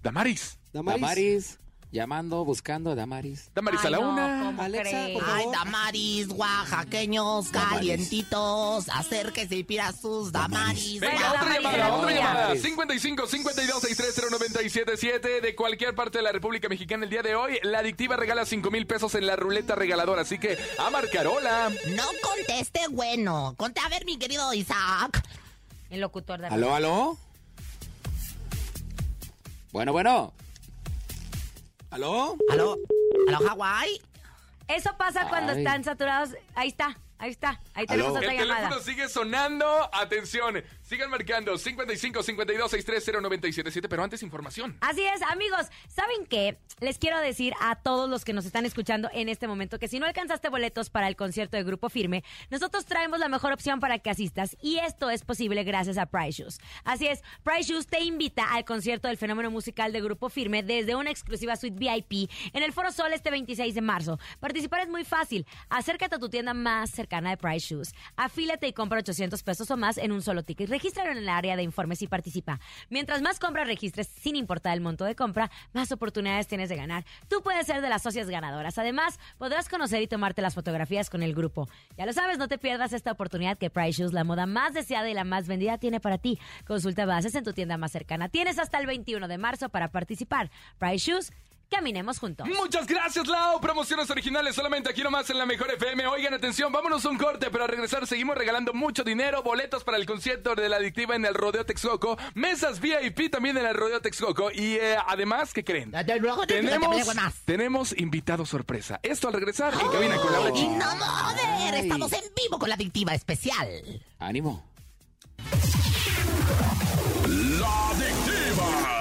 Speaker 6: Damaris.
Speaker 8: Damaris.
Speaker 7: Damaris, llamando, buscando a Damaris.
Speaker 6: Damaris a
Speaker 3: Ay,
Speaker 6: la
Speaker 3: no,
Speaker 6: una.
Speaker 3: ¿cómo
Speaker 8: Alexa, por
Speaker 5: Ay,
Speaker 8: favor.
Speaker 5: Damaris, oaxaqueños, calientitos, acérquese y pida sus Damaris.
Speaker 6: Venga,
Speaker 3: Bueno,
Speaker 6: otra
Speaker 3: Damaris,
Speaker 6: llamada,
Speaker 3: la
Speaker 6: otra llamada.
Speaker 7: Damaris.
Speaker 6: 55 52 630 977 de cualquier parte de la República Mexicana el día de hoy. La adictiva regala 5 mil pesos en la ruleta regaladora. Así que a marcar, hola.
Speaker 5: No conteste bueno. Conte a ver, mi querido Isaac.
Speaker 3: El locutor de
Speaker 7: ¿Aló, aló? Bueno, bueno.
Speaker 11: ¿Aló?
Speaker 5: ¿Aló? ¿Aló, Hawái?
Speaker 3: Eso pasa cuando
Speaker 7: Ay.
Speaker 3: están saturados. Ahí está, ahí está. Ahí tenemos
Speaker 7: Aló.
Speaker 3: otra
Speaker 6: El
Speaker 3: llamada.
Speaker 6: teléfono sigue sonando. Atención, sigan marcando 55 52 630 977. Pero antes, información.
Speaker 3: Así es, amigos. ¿Saben qué? Les quiero decir a todos los que nos están escuchando en este momento que si no alcanzaste boletos para el concierto de Grupo Firme, nosotros traemos la mejor opción para que asistas y esto es posible gracias a Price Shoes. Así es, Price Shoes te invita al concierto del fenómeno musical de Grupo Firme desde una exclusiva suite VIP en el Foro Sol este 26 de marzo. Participar es muy fácil. Acércate a tu tienda más cercana de Price Shoes. Afílate y compra 800 pesos o más en un solo ticket. Regístralo en el área de informes y participa. Mientras más compras registres sin importar el monto de compra, más oportunidades tienes de ganar. Tú puedes ser de las socias ganadoras. Además, podrás conocer y tomarte las fotografías con el grupo. Ya lo sabes, no te pierdas esta oportunidad que Price Shoes, la moda más deseada y la más vendida, tiene para ti. Consulta bases en tu tienda más cercana. Tienes hasta el 21 de marzo para participar. Price Shoes, caminemos juntos.
Speaker 6: Muchas gracias, Lau. Promociones originales solamente aquí nomás en la Mejor FM. Oigan, atención, vámonos a un corte, pero al regresar seguimos regalando mucho dinero, boletos para el concierto de la adictiva en el Rodeo Texcoco, mesas VIP también en el Rodeo Texcoco y eh, además, ¿qué creen? Tenemos, tenemos invitado sorpresa. Esto al regresar en cabina con Laura G.
Speaker 5: no, joder, estamos en vivo con la adictiva especial.
Speaker 7: Ánimo.
Speaker 4: La adictiva.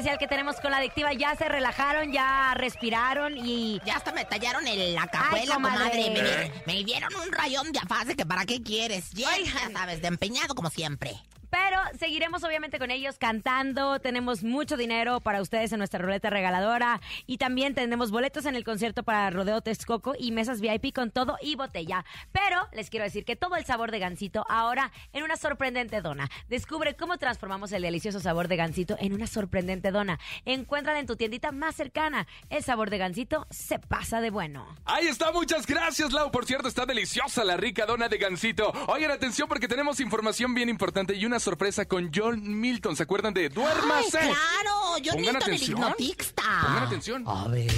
Speaker 3: especial que tenemos con la adictiva. Ya se relajaron, ya respiraron y...
Speaker 5: Ya hasta me tallaron en la cajuela,
Speaker 3: Ay, comadre.
Speaker 5: comadre. Me, di- me dieron un rayón de afase que para qué quieres. Ya, ya sabes, de empeñado como siempre.
Speaker 3: Pero seguiremos obviamente con ellos cantando. Tenemos mucho dinero para ustedes en nuestra ruleta regaladora. Y también tenemos boletos en el concierto para Rodeo Texcoco y mesas VIP con todo y botella. Pero les quiero decir que todo el sabor de gansito ahora en una sorprendente dona. Descubre cómo transformamos el delicioso sabor de gansito en una sorprendente dona. Encuéntrala en tu tiendita más cercana. El sabor de gansito se pasa de bueno.
Speaker 6: Ahí está, muchas gracias, Lau. Por cierto, está deliciosa la rica dona de gansito. Oigan, atención porque tenemos información bien importante y una sorpresa con John Milton. ¿Se acuerdan de Duérmase?
Speaker 5: ¡Ay, claro! John
Speaker 6: Pongan
Speaker 5: Milton, el
Speaker 6: atención.
Speaker 5: hipnotista.
Speaker 6: Pongan atención.
Speaker 5: A ver.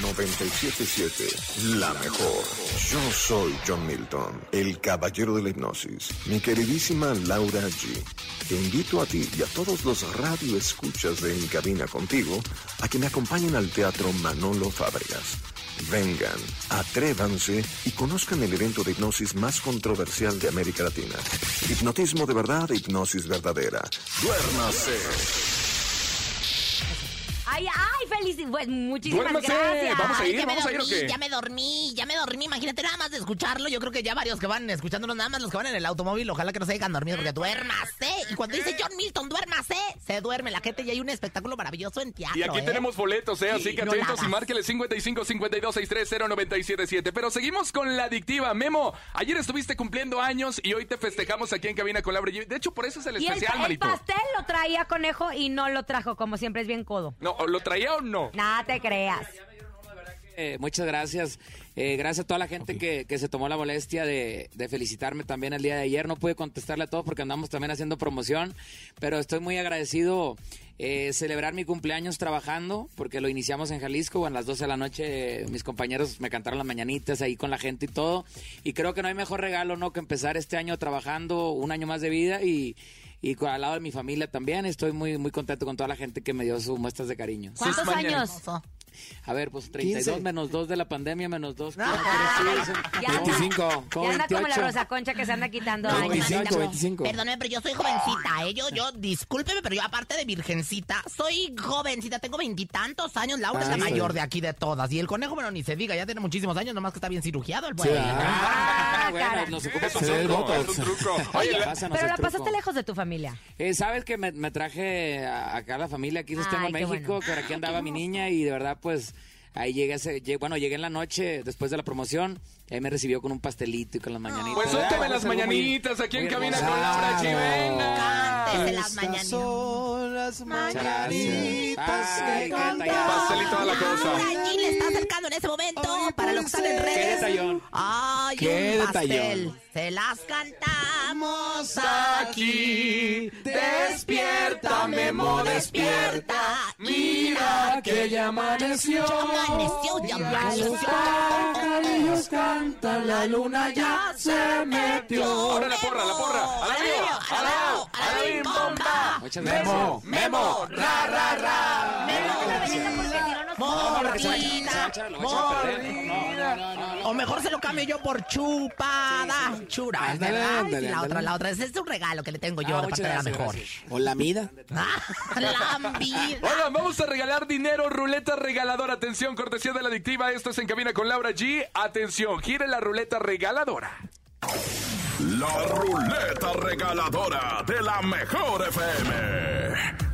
Speaker 12: 977, la mejor. Yo soy John Milton, el caballero de la hipnosis. Mi queridísima Laura G. Te invito a ti y a todos los radioescuchas de En Cabina Contigo a que me acompañen al Teatro Manolo Fábregas. Vengan, atrévanse y conozcan el evento de hipnosis más controversial de América Latina. Hipnotismo de verdad, hipnosis verdadera. Duérmase.
Speaker 3: ¡Ay, ay! ¡Feliz! Pues, muchísimas
Speaker 6: Duérmase.
Speaker 3: gracias.
Speaker 6: Vamos a
Speaker 5: Ay,
Speaker 6: ir,
Speaker 5: ya me
Speaker 6: vamos a ir, ¿o
Speaker 5: dormí,
Speaker 6: qué?
Speaker 5: Ya me dormí, ya me dormí. Imagínate nada más de escucharlo. Yo creo que ya varios que van escuchándonos, nada más los que van en el automóvil, ojalá que no se hayan dormido porque duérmase. Y cuando dice John Milton, duérmase, se duerme la gente y hay un espectáculo maravilloso en teatro.
Speaker 6: Y aquí
Speaker 5: ¿eh?
Speaker 6: tenemos boletos, ¿eh? Así
Speaker 5: Sí,
Speaker 6: que
Speaker 5: no
Speaker 6: atentos y
Speaker 5: hagas.
Speaker 6: márquele 55 52 630 977. Pero seguimos con la adictiva. Memo, ayer estuviste cumpliendo años y hoy te festejamos aquí en Cabina con Laura. De hecho, por eso es el
Speaker 3: Y el,
Speaker 6: especial,
Speaker 3: el
Speaker 6: manito.
Speaker 3: pastel lo traía conejo y no lo trajo, como siempre es bien codo.
Speaker 6: No, ¿lo traía o no?
Speaker 3: Nada te creas.
Speaker 7: Eh, muchas gracias. Eh, gracias a toda la gente que, que se tomó la molestia de, de felicitarme también el día de ayer. No pude contestarle a todos porque andamos también haciendo promoción, pero estoy muy agradecido eh, celebrar mi cumpleaños trabajando porque lo iniciamos en Jalisco. A las 12 de la noche eh, mis compañeros me cantaron las mañanitas ahí con la gente y todo. Y creo que no hay mejor regalo no que empezar este año trabajando un año más de vida y, y con- al lado de mi familia también. Estoy muy, muy contento con toda la gente que me dio sus muestras de cariño.
Speaker 3: ¿Cuántos años?
Speaker 7: A ver, pues 32
Speaker 8: 15.
Speaker 7: menos 2 de la pandemia menos 2.
Speaker 3: Ya anda-
Speaker 11: 25.
Speaker 3: Ya anda como la
Speaker 7: 28.
Speaker 3: Rosa Concha que se anda quitando
Speaker 11: No,
Speaker 3: años.
Speaker 11: 25, 25.
Speaker 5: Perdóneme, pero yo soy jovencita, ¿eh? Yo, yo, discúlpeme, pero yo aparte de virgencita, soy jovencita, tengo veintitantos años. Laura es la
Speaker 11: Ah, sí.
Speaker 5: mayor de aquí de todas. Y el conejo, bueno, ni se diga, ya tiene muchísimos años, nomás que está bien cirugiado el
Speaker 11: Sí,
Speaker 5: güey.
Speaker 11: ah.
Speaker 3: Ah,
Speaker 7: bueno,
Speaker 3: cara.
Speaker 7: nos ocupa
Speaker 11: botox.
Speaker 6: es un truco. Oye, la-
Speaker 7: Pásanos
Speaker 3: Pero la pasaste lejos de tu familia.
Speaker 7: Eh, Sabes que me, me traje a- acá a la familia, aquí en México,
Speaker 3: bueno.
Speaker 7: que por aquí andaba mi niña y de verdad pues ahí llegué, bueno, llegué en la noche después de la promoción, y ahí me recibió con un pastelito y con las mañanitas.
Speaker 6: Pues suéltame las mañanitas aquí en cabina con Laura G. Venga.
Speaker 5: Cántese las
Speaker 8: Estas
Speaker 5: mañanitas.
Speaker 8: son las mañanitas que
Speaker 7: qué.
Speaker 6: Pastelito a la cosa.
Speaker 5: Laura G le está acercando en ese momento para los que están en.
Speaker 7: Qué
Speaker 5: redes.
Speaker 7: detallón.
Speaker 5: Ay,
Speaker 11: Qué
Speaker 5: un pastel. Se las cantamos
Speaker 6: Aquí, despierta, Memo, despierta. Mira que ya amaneció.
Speaker 5: Ya amaneció, ya amaneció.
Speaker 6: La luna ya se metió. Ahora la porra, la porra. A la mío, a la, a la bomba.
Speaker 7: Muchas
Speaker 6: Memo,
Speaker 7: no.
Speaker 5: O mejor se lo cambio yo por chupada. Chura,
Speaker 11: Ándale,
Speaker 5: ¿verdad?
Speaker 11: ándale,
Speaker 5: Y la otra, la otra. Ese es un regalo que le tengo yo
Speaker 7: Ah,
Speaker 5: de parte de la mejor.
Speaker 7: gracias.
Speaker 11: O la mida.
Speaker 5: Ah, la vida.
Speaker 6: Oigan, vamos a regalar dinero, ruleta regaladora. Atención, cortesía de la adictiva. Esto es en cabina con Laura G. Atención, gire la ruleta regaladora.
Speaker 4: La ruleta regaladora de la mejor FM.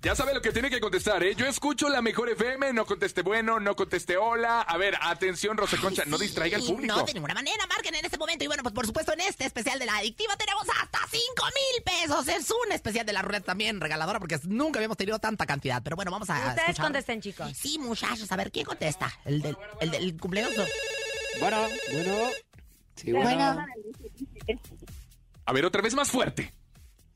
Speaker 6: Ya sabe lo que tiene que contestar, ¿eh? Yo escucho la mejor FM, no conteste bueno, no conteste hola. A ver, atención, Rosa Concha, no
Speaker 5: Sí,
Speaker 6: distraiga al público.
Speaker 5: No, de ninguna manera, marquen en este momento. Y bueno, pues por supuesto, en este especial de la adictiva tenemos hasta 5 mil pesos. Es un especial de la ruleta también regaladora porque nunca habíamos tenido tanta cantidad. Pero bueno, vamos a.
Speaker 3: Ustedes
Speaker 5: escuchar.
Speaker 3: contesten, chicos.
Speaker 5: Sí, muchachos, a ver, ¿quién contesta? ¿El del, el del cumpleaños?
Speaker 7: Bueno,
Speaker 8: Bueno,
Speaker 7: sí, bueno.
Speaker 6: A ver, otra vez más fuerte.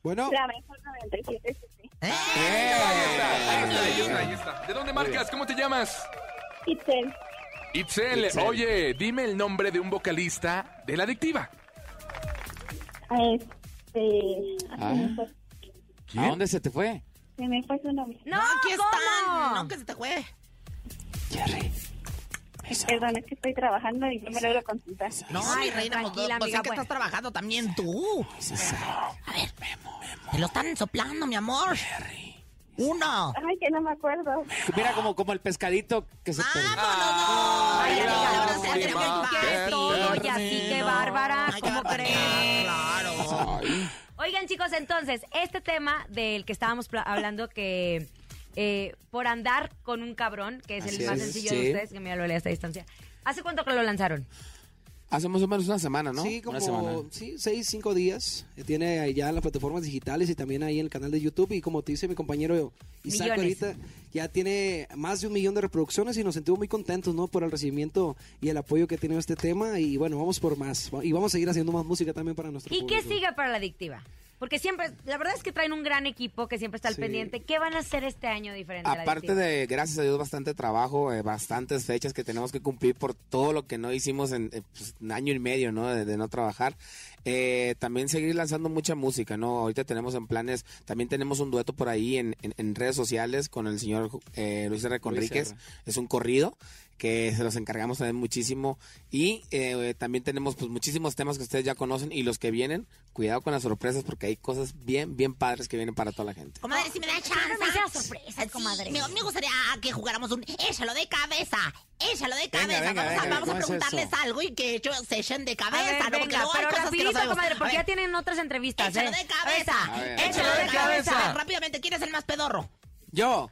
Speaker 8: bueno,
Speaker 9: La mejor 97, sí.
Speaker 5: ¿Eh?
Speaker 6: Ahí está, ahí está, ahí está, ahí está. ¿De dónde marcas? ¿Cómo te llamas?
Speaker 9: Itzel,
Speaker 6: Itzel.
Speaker 7: Itzel.
Speaker 6: Oye, dime el nombre de un vocalista de la adictiva.
Speaker 9: este...
Speaker 7: Ah.
Speaker 9: Se, me fue,
Speaker 7: ¿A dónde se te fue?
Speaker 9: se me fue su nombre.
Speaker 3: No,
Speaker 5: aquí
Speaker 3: ¿cómo?
Speaker 5: están. No, que se te fue.
Speaker 7: Jerry.
Speaker 9: Perdón, es que estoy trabajando y no me logro concentrar.
Speaker 5: No,
Speaker 3: Ay,
Speaker 5: reina, pues,
Speaker 3: tranquila,
Speaker 5: pues,
Speaker 3: amiga,
Speaker 5: es que
Speaker 3: bueno.
Speaker 5: estás trabajando también tú. A ver, te lo están soplando, mi amor. Uno.
Speaker 9: Ay, que no me acuerdo.
Speaker 7: Mira como, como el pescadito que se perdió.
Speaker 5: ¡Vámonos!
Speaker 3: Ay, amiga,
Speaker 5: ahora
Speaker 3: no. Y así, qué bárbara,
Speaker 5: Ay,
Speaker 3: ¿cómo crees?
Speaker 5: Claro.
Speaker 3: Oigan, chicos, entonces, este tema del que estábamos hablando que eh, por andar con un cabrón, que es el más
Speaker 11: es,
Speaker 3: sencillo
Speaker 11: sí.
Speaker 3: de ustedes, que me lo leí a esta distancia. ¿Hace cuánto que lo lanzaron?
Speaker 11: Hace más o menos una semana, ¿no?
Speaker 8: sí,
Speaker 7: Una semana.
Speaker 8: como sí, seis, cinco días. Eh, Tiene ahí ya en las plataformas digitales y también ahí en el canal de YouTube. Y como te dice mi compañero Isaac
Speaker 3: Millones.
Speaker 8: ahorita, ya tiene más de un millón de reproducciones y nos sentimos muy contentos, ¿no? Por el recibimiento y el apoyo que ha tenido este tema. Y bueno, vamos por más. Y vamos a seguir haciendo más música también para nuestro
Speaker 3: ¿Y qué
Speaker 8: público.
Speaker 3: sigue para la adictiva? Porque siempre, la verdad es que traen un gran equipo que siempre está al
Speaker 8: Sí.
Speaker 3: pendiente. ¿Qué van a hacer este año diferente? a la
Speaker 11: Aparte de, gracias a Dios, bastante trabajo, eh, bastantes fechas que tenemos que cumplir por todo lo que no hicimos en eh, pues, un año y medio, ¿no? De, de no trabajar. Eh, también seguir lanzando mucha música, ¿no? Ahorita tenemos en planes, también tenemos un dueto por ahí en, en- en redes sociales con el señor eh, Luis R. Conríquez.
Speaker 7: R.
Speaker 11: Es un corrido que se los encargamos también muchísimo. Y eh, también tenemos pues muchísimos temas que ustedes ya conocen y los que vienen, cuidado con las sorpresas porque hay cosas bien, bien padres que vienen para toda la gente.
Speaker 5: Comadre, si me da chance.
Speaker 3: me sorpresa,
Speaker 5: Sí,
Speaker 3: comadre.
Speaker 5: Me, me gustaría que jugáramos un échalo de cabeza. Échalo de cabeza.
Speaker 11: venga,
Speaker 5: vamos a,
Speaker 11: venga,
Speaker 5: vamos a
Speaker 11: ¿cómo es
Speaker 5: preguntarles algo y que ellos se echen de cabeza.
Speaker 3: ver,
Speaker 5: ¿no? Porque
Speaker 3: venga,
Speaker 5: luego hay
Speaker 3: pero
Speaker 5: cosas que no
Speaker 3: rapidito, comadre, porque ya tienen otras entrevistas,
Speaker 5: Échalo
Speaker 3: ¿eh?
Speaker 5: de cabeza.
Speaker 7: Ver.
Speaker 5: Échalo de cabeza.
Speaker 6: cabeza.
Speaker 5: Rápidamente, ¿quién es el más pedorro?
Speaker 11: Yo.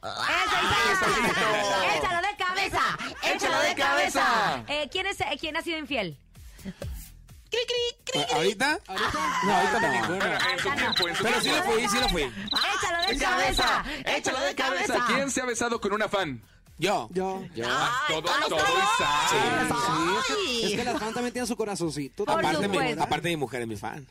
Speaker 3: ¡Échalo de cabeza! ¡Échalo de cabeza! Eh, ¿quién, es, eh, ¿Quién ha sido infiel?
Speaker 5: Cri, cri, cri.
Speaker 11: ¿Ahorita? No, ahorita no.
Speaker 6: En su tiempo, en su
Speaker 11: Pero sí lo fui, sí lo fui.
Speaker 3: ¡Échalo de
Speaker 5: de
Speaker 3: cabeza!
Speaker 5: cabeza.
Speaker 6: Échalo de cabeza. ¿Quién se ha besado con una fan?
Speaker 11: Yo.
Speaker 8: Yo.
Speaker 7: Yo.
Speaker 6: Ah, todo, todo Isaac.
Speaker 8: Sí, es que- es que las fans también tienen su corazoncito.
Speaker 11: Aparte mi, aparte mi mujer es mi fan.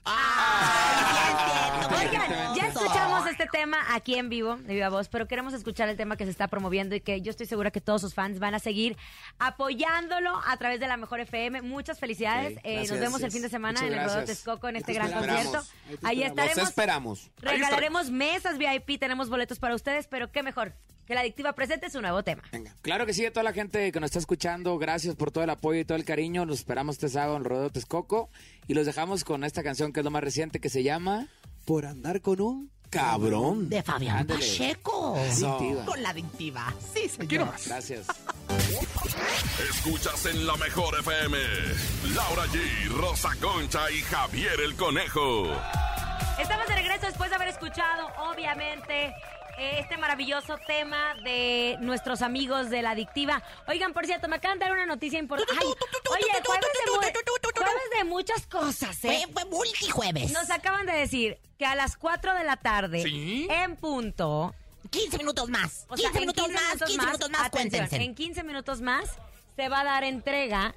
Speaker 3: Oigan, ya escuchamos este tema aquí en vivo, de viva voz, pero queremos escuchar el tema que se está promoviendo y que yo estoy segura que todos sus fans van a seguir apoyándolo a través de la Mejor FM. Muchas felicidades.
Speaker 11: Sí,
Speaker 3: Eh, nos
Speaker 11: gracias.
Speaker 3: vemos el fin de semana
Speaker 11: Muchas
Speaker 3: en el Rodeo. Texcoco en este
Speaker 11: te
Speaker 3: gran concierto.
Speaker 11: Ahí
Speaker 3: estaremos.
Speaker 11: Los esperamos.
Speaker 3: Regalaremos mesas VIP, tenemos boletos para ustedes, pero qué mejor que la adictiva presente su nuevo tema.
Speaker 11: Venga.
Speaker 7: Claro que sí, a toda la gente que nos está escuchando, gracias por todo el apoyo y todo el cariño. Los esperamos este sábado en Rodeo Texcoco y los dejamos con esta canción que es lo más reciente que se llama
Speaker 8: Por andar con un...
Speaker 11: Cabrón.
Speaker 5: De Fabián
Speaker 7: Ándale.
Speaker 5: Pacheco. Con la adictiva. Sí, señor.
Speaker 6: Quiero más.
Speaker 7: Gracias.
Speaker 4: Escuchas en la mejor FM. Laura G, Rosa Concha y Javier el Conejo.
Speaker 3: Estamos de regreso después de haber escuchado, obviamente, este maravilloso tema de nuestros amigos de la adictiva. Oigan, por cierto, me acaban de dar una noticia importante. Ay, Oye, jueves de, jueves de muchas cosas, ¿eh?
Speaker 5: Fue, multijueves.
Speaker 3: Nos acaban de decir que a las 4 de la tarde,
Speaker 6: ¿Sí?
Speaker 3: en punto,
Speaker 5: 15 minutos más.
Speaker 3: o
Speaker 5: 15
Speaker 3: sea, en
Speaker 5: minutos más, 15 minutos más,
Speaker 3: atención,
Speaker 5: cuéntense.
Speaker 3: en 15 minutos más se va a dar entrega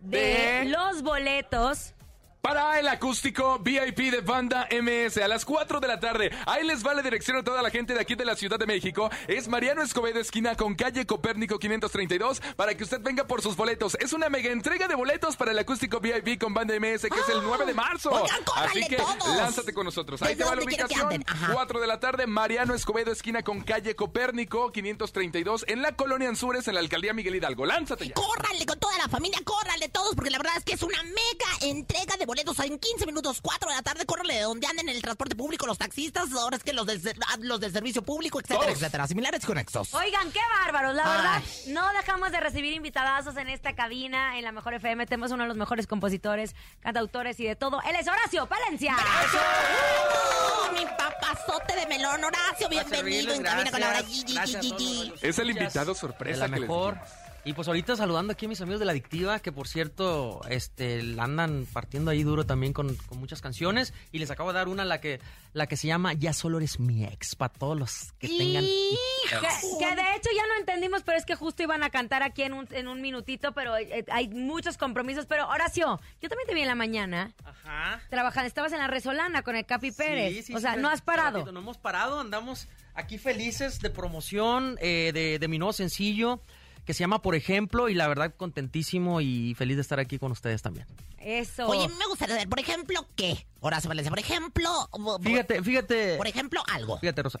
Speaker 3: de,
Speaker 6: De-
Speaker 3: los boletos
Speaker 6: Para el acústico VIP de Banda MS a las 4 de la tarde. Ahí les va la dirección a toda la gente de aquí de la Ciudad de México. Es Mariano Escobedo, esquina con calle Copérnico 532, para que usted venga por sus boletos. Es una mega entrega de boletos para el acústico VIP con Banda MS, que es el 9 de marzo.
Speaker 5: Oigan, córranle
Speaker 6: Así que
Speaker 5: todos.
Speaker 6: lánzate con nosotros. Ahí
Speaker 5: ¿Desde
Speaker 6: te va la ubicación.
Speaker 5: anden? Ajá.
Speaker 6: 4 de la tarde, Mariano Escobedo, esquina con calle Copérnico 532, en la colonia Anzures, en la alcaldía Miguel Hidalgo. Lánzate ya.
Speaker 5: Córranle con toda la familia, córranle todos, porque la verdad es que es una mega entrega de boletos en 15 minutos, 4 de la tarde, córranle de donde anden en el transporte público, los taxistas, ahora es que los del, ah, los del servicio público, etcétera,
Speaker 6: Todos.
Speaker 5: etcétera, similares y conexos.
Speaker 3: Oigan, qué bárbaros, la
Speaker 5: Ay.
Speaker 3: verdad. No dejamos de recibir invitadazos en esta cabina, en la Mejor FM. Tenemos uno de los mejores compositores, cantautores y de todo. Él es Horacio Palencia.
Speaker 5: ¡Oh, mi papazote de melón, Horacio! Bienvenido en Cabina con la hora.
Speaker 13: Los
Speaker 6: Es el invitado
Speaker 13: de
Speaker 6: sorpresa
Speaker 13: la
Speaker 6: que les
Speaker 13: mejor. Y pues ahorita saludando aquí a mis amigos de la adictiva, que por cierto, este, la andan partiendo ahí duro también con, con muchas canciones. Y les acabo de dar una la que, la que se llama Ya solo eres mi ex, para todos los que tengan.
Speaker 3: Que, que de hecho ya no entendimos, pero es que justo iban a cantar aquí en un, en un minutito, pero eh, hay muchos compromisos. Pero Horacio, yo también te vi en la mañana
Speaker 13: Ajá.
Speaker 3: trabajando. Estabas en la Resolana con el Capi Pérez.
Speaker 13: Sí, sí,
Speaker 3: o sea, no has parado.
Speaker 13: ratito, No hemos parado, andamos aquí felices de promoción eh, de, de mi nuevo sencillo que se llama Por ejemplo y la verdad contentísimo y feliz de estar aquí con ustedes también.
Speaker 3: Eso.
Speaker 5: Oye, me gustaría saber, por ejemplo, ¿qué? Horacio Valencia, por ejemplo... por-
Speaker 13: Fíjate, fíjate.
Speaker 5: Por ejemplo, algo.
Speaker 13: Fíjate, Rosa.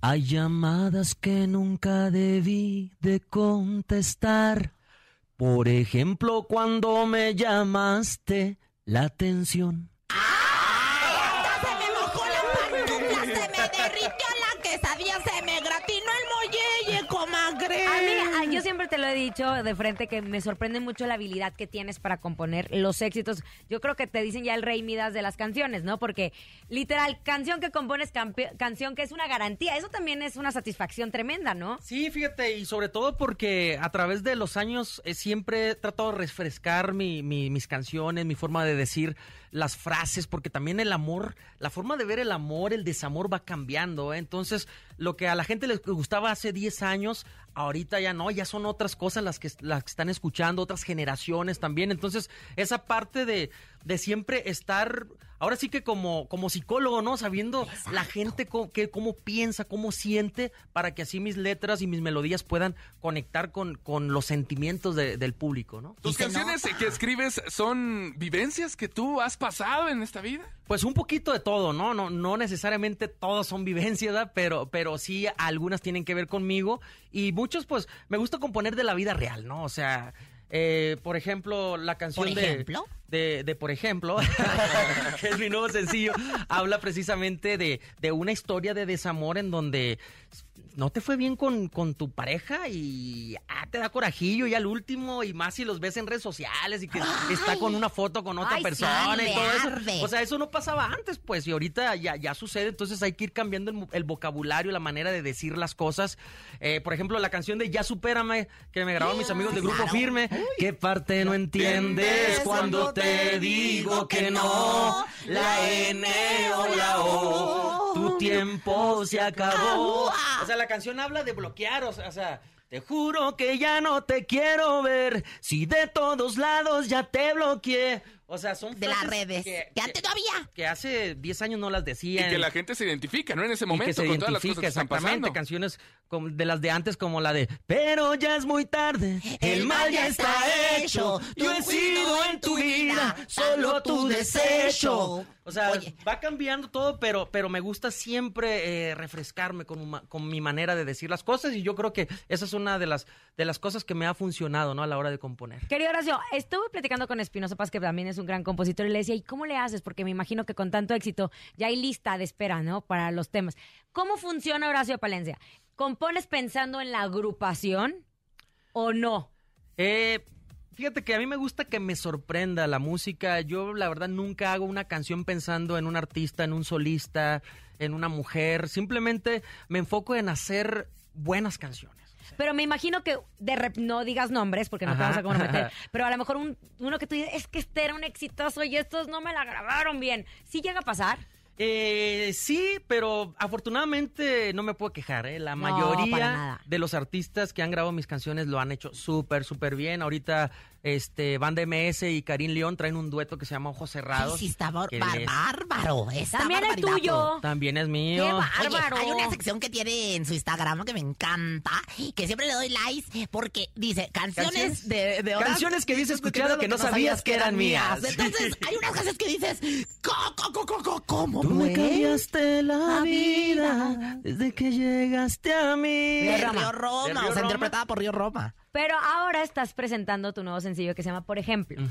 Speaker 13: Hay llamadas que nunca debí de contestar. Por ejemplo, cuando me llamaste la atención.
Speaker 5: ¡Ya se me mojó la pantufla! ¡Se me derritió la quesadilla! ¡Se me gratinó el molleye, comadre!
Speaker 3: A mí, a- yo siempre te lo he dicho de frente que me sorprende mucho la habilidad que tienes para componer los éxitos. Yo creo que te dicen ya el rey Midas de las canciones, ¿no? Porque literal, canción que compones, canción que es una garantía. Eso también es una satisfacción tremenda, ¿no?
Speaker 13: Sí, fíjate, y sobre todo porque a través de los años eh, siempre he tratado de refrescar mi- mi- mis canciones, mi forma de decir las frases, porque también el amor, la forma de ver el amor, el desamor va cambiando. ¿eh? Entonces, lo que a la gente les gustaba hace 10 años, ahorita ya no, ya son otras cosas las que, las que están escuchando, otras generaciones también. Entonces, esa parte de, de siempre estar, ahora sí que como, como psicólogo, ¿no? Sabiendo la gente co- que, cómo piensa, cómo siente, para que así mis letras y mis melodías puedan conectar con, con los sentimientos de- del público, ¿no?
Speaker 6: ¿Tus canciones que escribes son vivencias que tú has pasado en esta vida?
Speaker 13: Pues un poquito de todo, ¿no? No, no necesariamente todas son vivencias, ¿verdad? Pero, pero sí algunas tienen que ver conmigo y muchos, pues, me gusta componer de la vida real, ¿no? O sea, eh, por ejemplo, la canción
Speaker 5: ¿Por
Speaker 13: de-
Speaker 5: ejemplo?
Speaker 13: De, de, por ejemplo, <laughs> que es mi nuevo sencillo, habla precisamente de, de una historia de desamor en donde no te fue bien con, con tu pareja y ah, te da corajillo y al último y más si los ves en redes sociales y que está con una foto con otra
Speaker 5: Ay, sí,
Speaker 13: persona y todo eso.
Speaker 5: arde.
Speaker 13: O sea, eso no pasaba antes, pues, y ahorita ya, ya sucede, entonces hay que ir cambiando el, vocabulario, la manera de decir las cosas. Eh, por ejemplo, la canción de Ya Supérame, que me grabaron mis amigos de Grupo
Speaker 5: Claro.
Speaker 13: Firme. ¿Qué parte no entiendes cuando te digo que no? La N o la O, tu tiempo se acabó. O sea, la canción habla de bloquear, o sea, o sea, Te juro que ya no te quiero ver. Si de todos lados ya te bloqueé. O sea, son
Speaker 5: De las redes.
Speaker 13: Que,
Speaker 5: Que antes no había.
Speaker 13: que hace 10 años no las
Speaker 6: Y
Speaker 13: decían.
Speaker 6: que la gente se identifica, ¿no? En ese
Speaker 13: Y
Speaker 6: momento
Speaker 13: que se
Speaker 6: con todas las cosas que están
Speaker 13: exactamente
Speaker 6: pasando.
Speaker 13: canciones como de las de antes como la de pero ya es muy tarde el mal ya está hecho yo he sido en tu vida solo tu desecho o sea va cambiando todo pero pero me gusta siempre eh, refrescarme con, con mi manera de decir las cosas y yo creo que esa es una de las de las cosas que me ha funcionado no a la hora de componer
Speaker 3: Querido Horacio, estuve platicando con Espinosa Paz, que también es un gran compositor, y le decía, ¿y cómo le haces? Porque me imagino que con tanto éxito ya hay lista de espera, ¿no? Para los temas. ¿Cómo funciona Horacio Palencia? ¿Compones pensando en la agrupación o no?
Speaker 13: Eh, fíjate que a mí me gusta que me sorprenda la música. Yo, la verdad, nunca hago una canción pensando en un artista, en un solista, en una mujer. Simplemente me enfoco en hacer buenas canciones.
Speaker 3: Pero me imagino que de rep- no digas nombres porque no te vamos a comprometer. pero a lo mejor un- uno que tú dices, es que este era un exitoso y estos no me la grabaron bien. ¿Sí llega a pasar?
Speaker 13: Eh, sí, pero afortunadamente no me puedo quejar. ¿eh? La
Speaker 3: No,
Speaker 13: mayoría de los artistas que han grabado mis canciones lo han hecho súper, súper bien. Ahorita, este, Banda MS y Karim León traen un dueto que se llama Ojos Cerrados.
Speaker 5: Ay, sí, está bar-
Speaker 13: que
Speaker 5: bar-
Speaker 13: es-
Speaker 5: bárbaro. Está
Speaker 3: También es tuyo.
Speaker 13: También es mío.
Speaker 3: ¡Qué bárbaro!
Speaker 5: Oye, hay una sección que tiene en su Instagram que me encanta, que siempre le doy likes porque dice canciones,
Speaker 13: ¿Canciones?
Speaker 5: de, de horas-
Speaker 13: Canciones que habías escuchado que no sabías que eran mías.
Speaker 5: Entonces, hay unas canciones que dices, ¿cómo, cómo, cómo,
Speaker 13: Tú me cambiaste la
Speaker 5: La
Speaker 13: vida desde que llegaste a mí.
Speaker 5: De
Speaker 3: Río
Speaker 5: Río
Speaker 3: Roma.
Speaker 5: Roma,
Speaker 13: De Río
Speaker 5: o sea,
Speaker 13: Roma.
Speaker 5: interpretada por Río Roma.
Speaker 3: Pero ahora estás presentando tu nuevo sencillo que se llama Por ejemplo.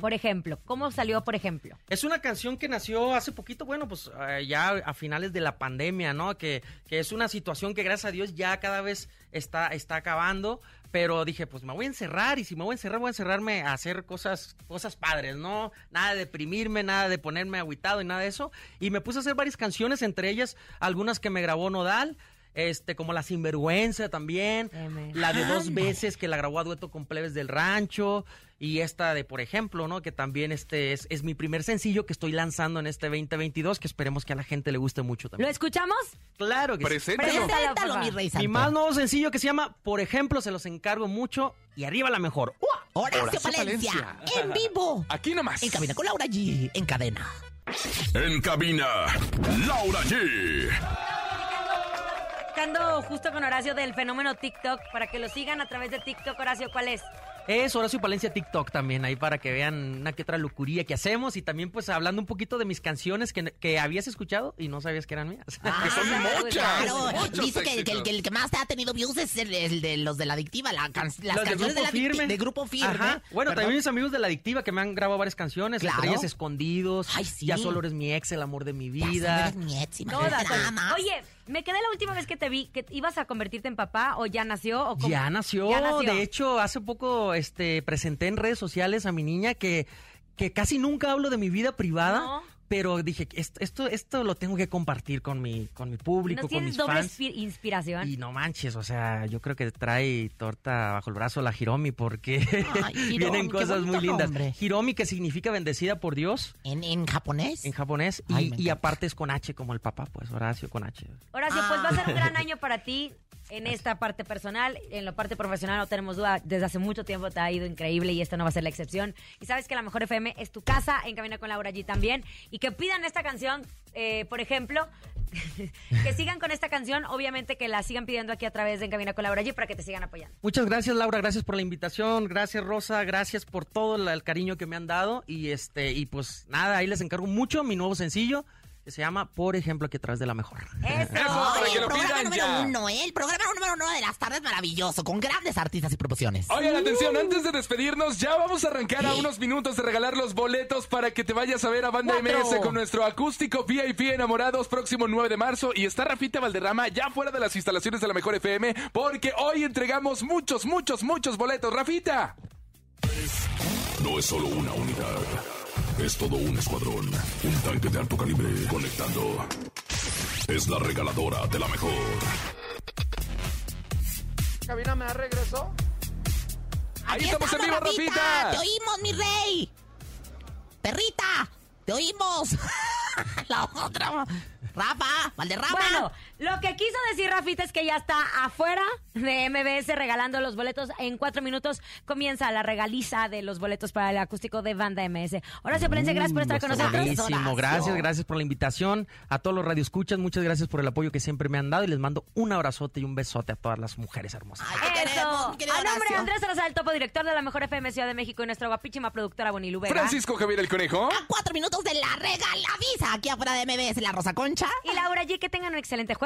Speaker 3: Por ejemplo, ¿cómo salió Por ejemplo?
Speaker 13: Es una canción que nació hace poquito, bueno, pues eh, ya a finales de la pandemia, ¿no? Que, que es una situación que gracias a Dios ya cada vez está, está acabando. Pero dije, pues me voy a encerrar y si me voy a encerrar, voy a encerrarme a hacer cosas, cosas padres, ¿no? Nada de deprimirme, nada de ponerme agüitado y nada de eso. Y me puse a hacer varias canciones, entre ellas algunas que me grabó Nodal. Este, como La Sinvergüenza también, la de dos veces que la grabó a dueto con Plebes del Rancho, y esta de, por ejemplo, ¿no? Que también este es, es mi primer sencillo que estoy lanzando en este 2022, que esperemos que a la gente le guste mucho
Speaker 3: ¿Lo
Speaker 13: también.
Speaker 3: escuchamos?
Speaker 13: Claro que sí.
Speaker 6: Preséntalo.
Speaker 3: Preséntalo,
Speaker 5: Preséntalo,
Speaker 3: papá.
Speaker 5: mi rey
Speaker 13: Mi
Speaker 5: santo.
Speaker 13: más nuevo sencillo que se llama Por ejemplo, se los encargo mucho y arriba la mejor.
Speaker 5: Horacio,
Speaker 6: Horacio
Speaker 5: Palencia,
Speaker 6: Palencia.
Speaker 5: en vivo.
Speaker 6: Aquí nomás.
Speaker 5: En cabina con Laura G, en cadena.
Speaker 4: En cabina, Laura G.
Speaker 3: Platicando justo con Horacio del fenómeno TikTok para que lo sigan a través de TikTok. Horacio, ¿cuál es?
Speaker 13: Es Horacio Palencia TikTok también, ahí para que vean una que otra locuría que hacemos y también pues hablando un poquito de mis canciones que, que habías escuchado y no sabías que eran mías.
Speaker 6: Que son
Speaker 5: Ah, <laughs>
Speaker 6: muchas.
Speaker 5: Claro, dice que, que el, que el que más te ha tenido views es el, el de los de la adictiva, la can- las
Speaker 13: Los
Speaker 5: canciones de,
Speaker 13: Grupo
Speaker 5: la
Speaker 13: Firme.
Speaker 5: de grupo firme.
Speaker 13: Ajá. Bueno,
Speaker 5: Perdón.
Speaker 13: también mis amigos de La Adictiva que me han grabado varias canciones.
Speaker 5: Claro.
Speaker 13: Entre ellas Escondidos.
Speaker 5: Ay, sí.
Speaker 13: Ya solo eres mi ex, el amor de mi
Speaker 5: Ya
Speaker 13: vida.
Speaker 5: sabes, mi ex,
Speaker 3: Todas. Oye, me quedé la última vez que te vi, que ibas a convertirte en papá o ya nació o cómo?
Speaker 13: Ya nació.
Speaker 3: Ya nació.
Speaker 13: De hecho, hace poco este, presenté en redes sociales a mi niña que, que casi nunca hablo de mi vida privada.
Speaker 3: No.
Speaker 13: Pero dije, esto, esto, esto lo tengo que compartir con mi, con mi público,
Speaker 3: ¿No
Speaker 13: con mis
Speaker 3: doble
Speaker 13: fans.
Speaker 3: inspi- inspiración?
Speaker 13: Y no manches, o sea, yo creo que trae torta bajo el brazo la Hiromi porque
Speaker 5: Ay, <laughs> Hiromi,
Speaker 13: vienen cosas muy lindas.
Speaker 5: nombre.
Speaker 13: Hiromi que significa bendecida por Dios
Speaker 5: ¿En, en japonés?
Speaker 13: en japonés y,
Speaker 5: Ay,
Speaker 13: y aparte es con H como el papá, pues Horacio con H.
Speaker 3: Horacio, pues va a
Speaker 5: Ah.
Speaker 3: ser un gran año para ti en esta parte personal. En la parte profesional no tenemos duda. Desde hace mucho tiempo te ha ido increíble y esta no va a ser la excepción. Y sabes que la mejor FM es tu casa, en Camina con Laura G también. Y que pidan esta canción, eh, por ejemplo, <laughs> que sigan con esta canción. Obviamente que la sigan pidiendo aquí a través de En Camina con Laura G para que te sigan apoyando.
Speaker 13: Muchas gracias Laura, gracias por la invitación, gracias Rosa, gracias por todo el cariño que me han dado y este y pues nada, ahí les encargo mucho mi nuevo sencillo que se llama Por ejemplo que traes de la mejor.
Speaker 3: Eso.
Speaker 6: para
Speaker 5: Oye,
Speaker 6: que
Speaker 5: el
Speaker 6: lo
Speaker 5: programa
Speaker 6: pidan
Speaker 5: número
Speaker 6: ya.
Speaker 5: uno, ¿eh? El programa número uno de las tardes maravilloso, con grandes artistas y promociones.
Speaker 6: Oigan, atención, antes de despedirnos, ya vamos a arrancar a unos minutos de regalar los boletos para que te vayas a ver a Banda
Speaker 5: Cuatro.
Speaker 6: MS con nuestro acústico VIP Enamorados próximo 9 de marzo. Y está Rafita Valderrama ya fuera de las instalaciones de la Mejor FM porque hoy entregamos muchos, muchos, muchos boletos. Rafita.
Speaker 4: No es solo una unidad. Es todo un escuadrón. Un tanque de alto calibre conectando. Es la regaladora de la mejor.
Speaker 11: Cabina me da regreso.
Speaker 6: Ahí
Speaker 5: Aquí
Speaker 6: estamos en vivo,
Speaker 5: Rafita.
Speaker 6: Rafita.
Speaker 5: Te oímos, mi rey. Perrita, te oímos. <laughs> La otra. Rafa, Valderrama.
Speaker 3: Bueno, lo que quiso decir Rafita es que ya está afuera de MBS regalando los boletos. En cuatro minutos comienza la regaliza de los boletos para el acústico de Banda MS. Horacio Palencia, gracias por estar con nosotros.
Speaker 13: Buenísimo, gracias, gracias por la invitación. A todos los radioescuchas, muchas gracias por el apoyo que siempre me han dado y les mando un abrazote y un besote a todas las mujeres hermosas.
Speaker 3: Eso. A nombre de Andrés Salazar, el topo director de la Mejor FM Ciudad de México y nuestra guapísima productora Bonilu Vega.
Speaker 6: Francisco Javier el Conejo.
Speaker 5: A cuatro minutos de la regalavisa aquí afuera de MBS, la Rosa Concha.
Speaker 3: Y Laura G, que tengan un excelente jueves.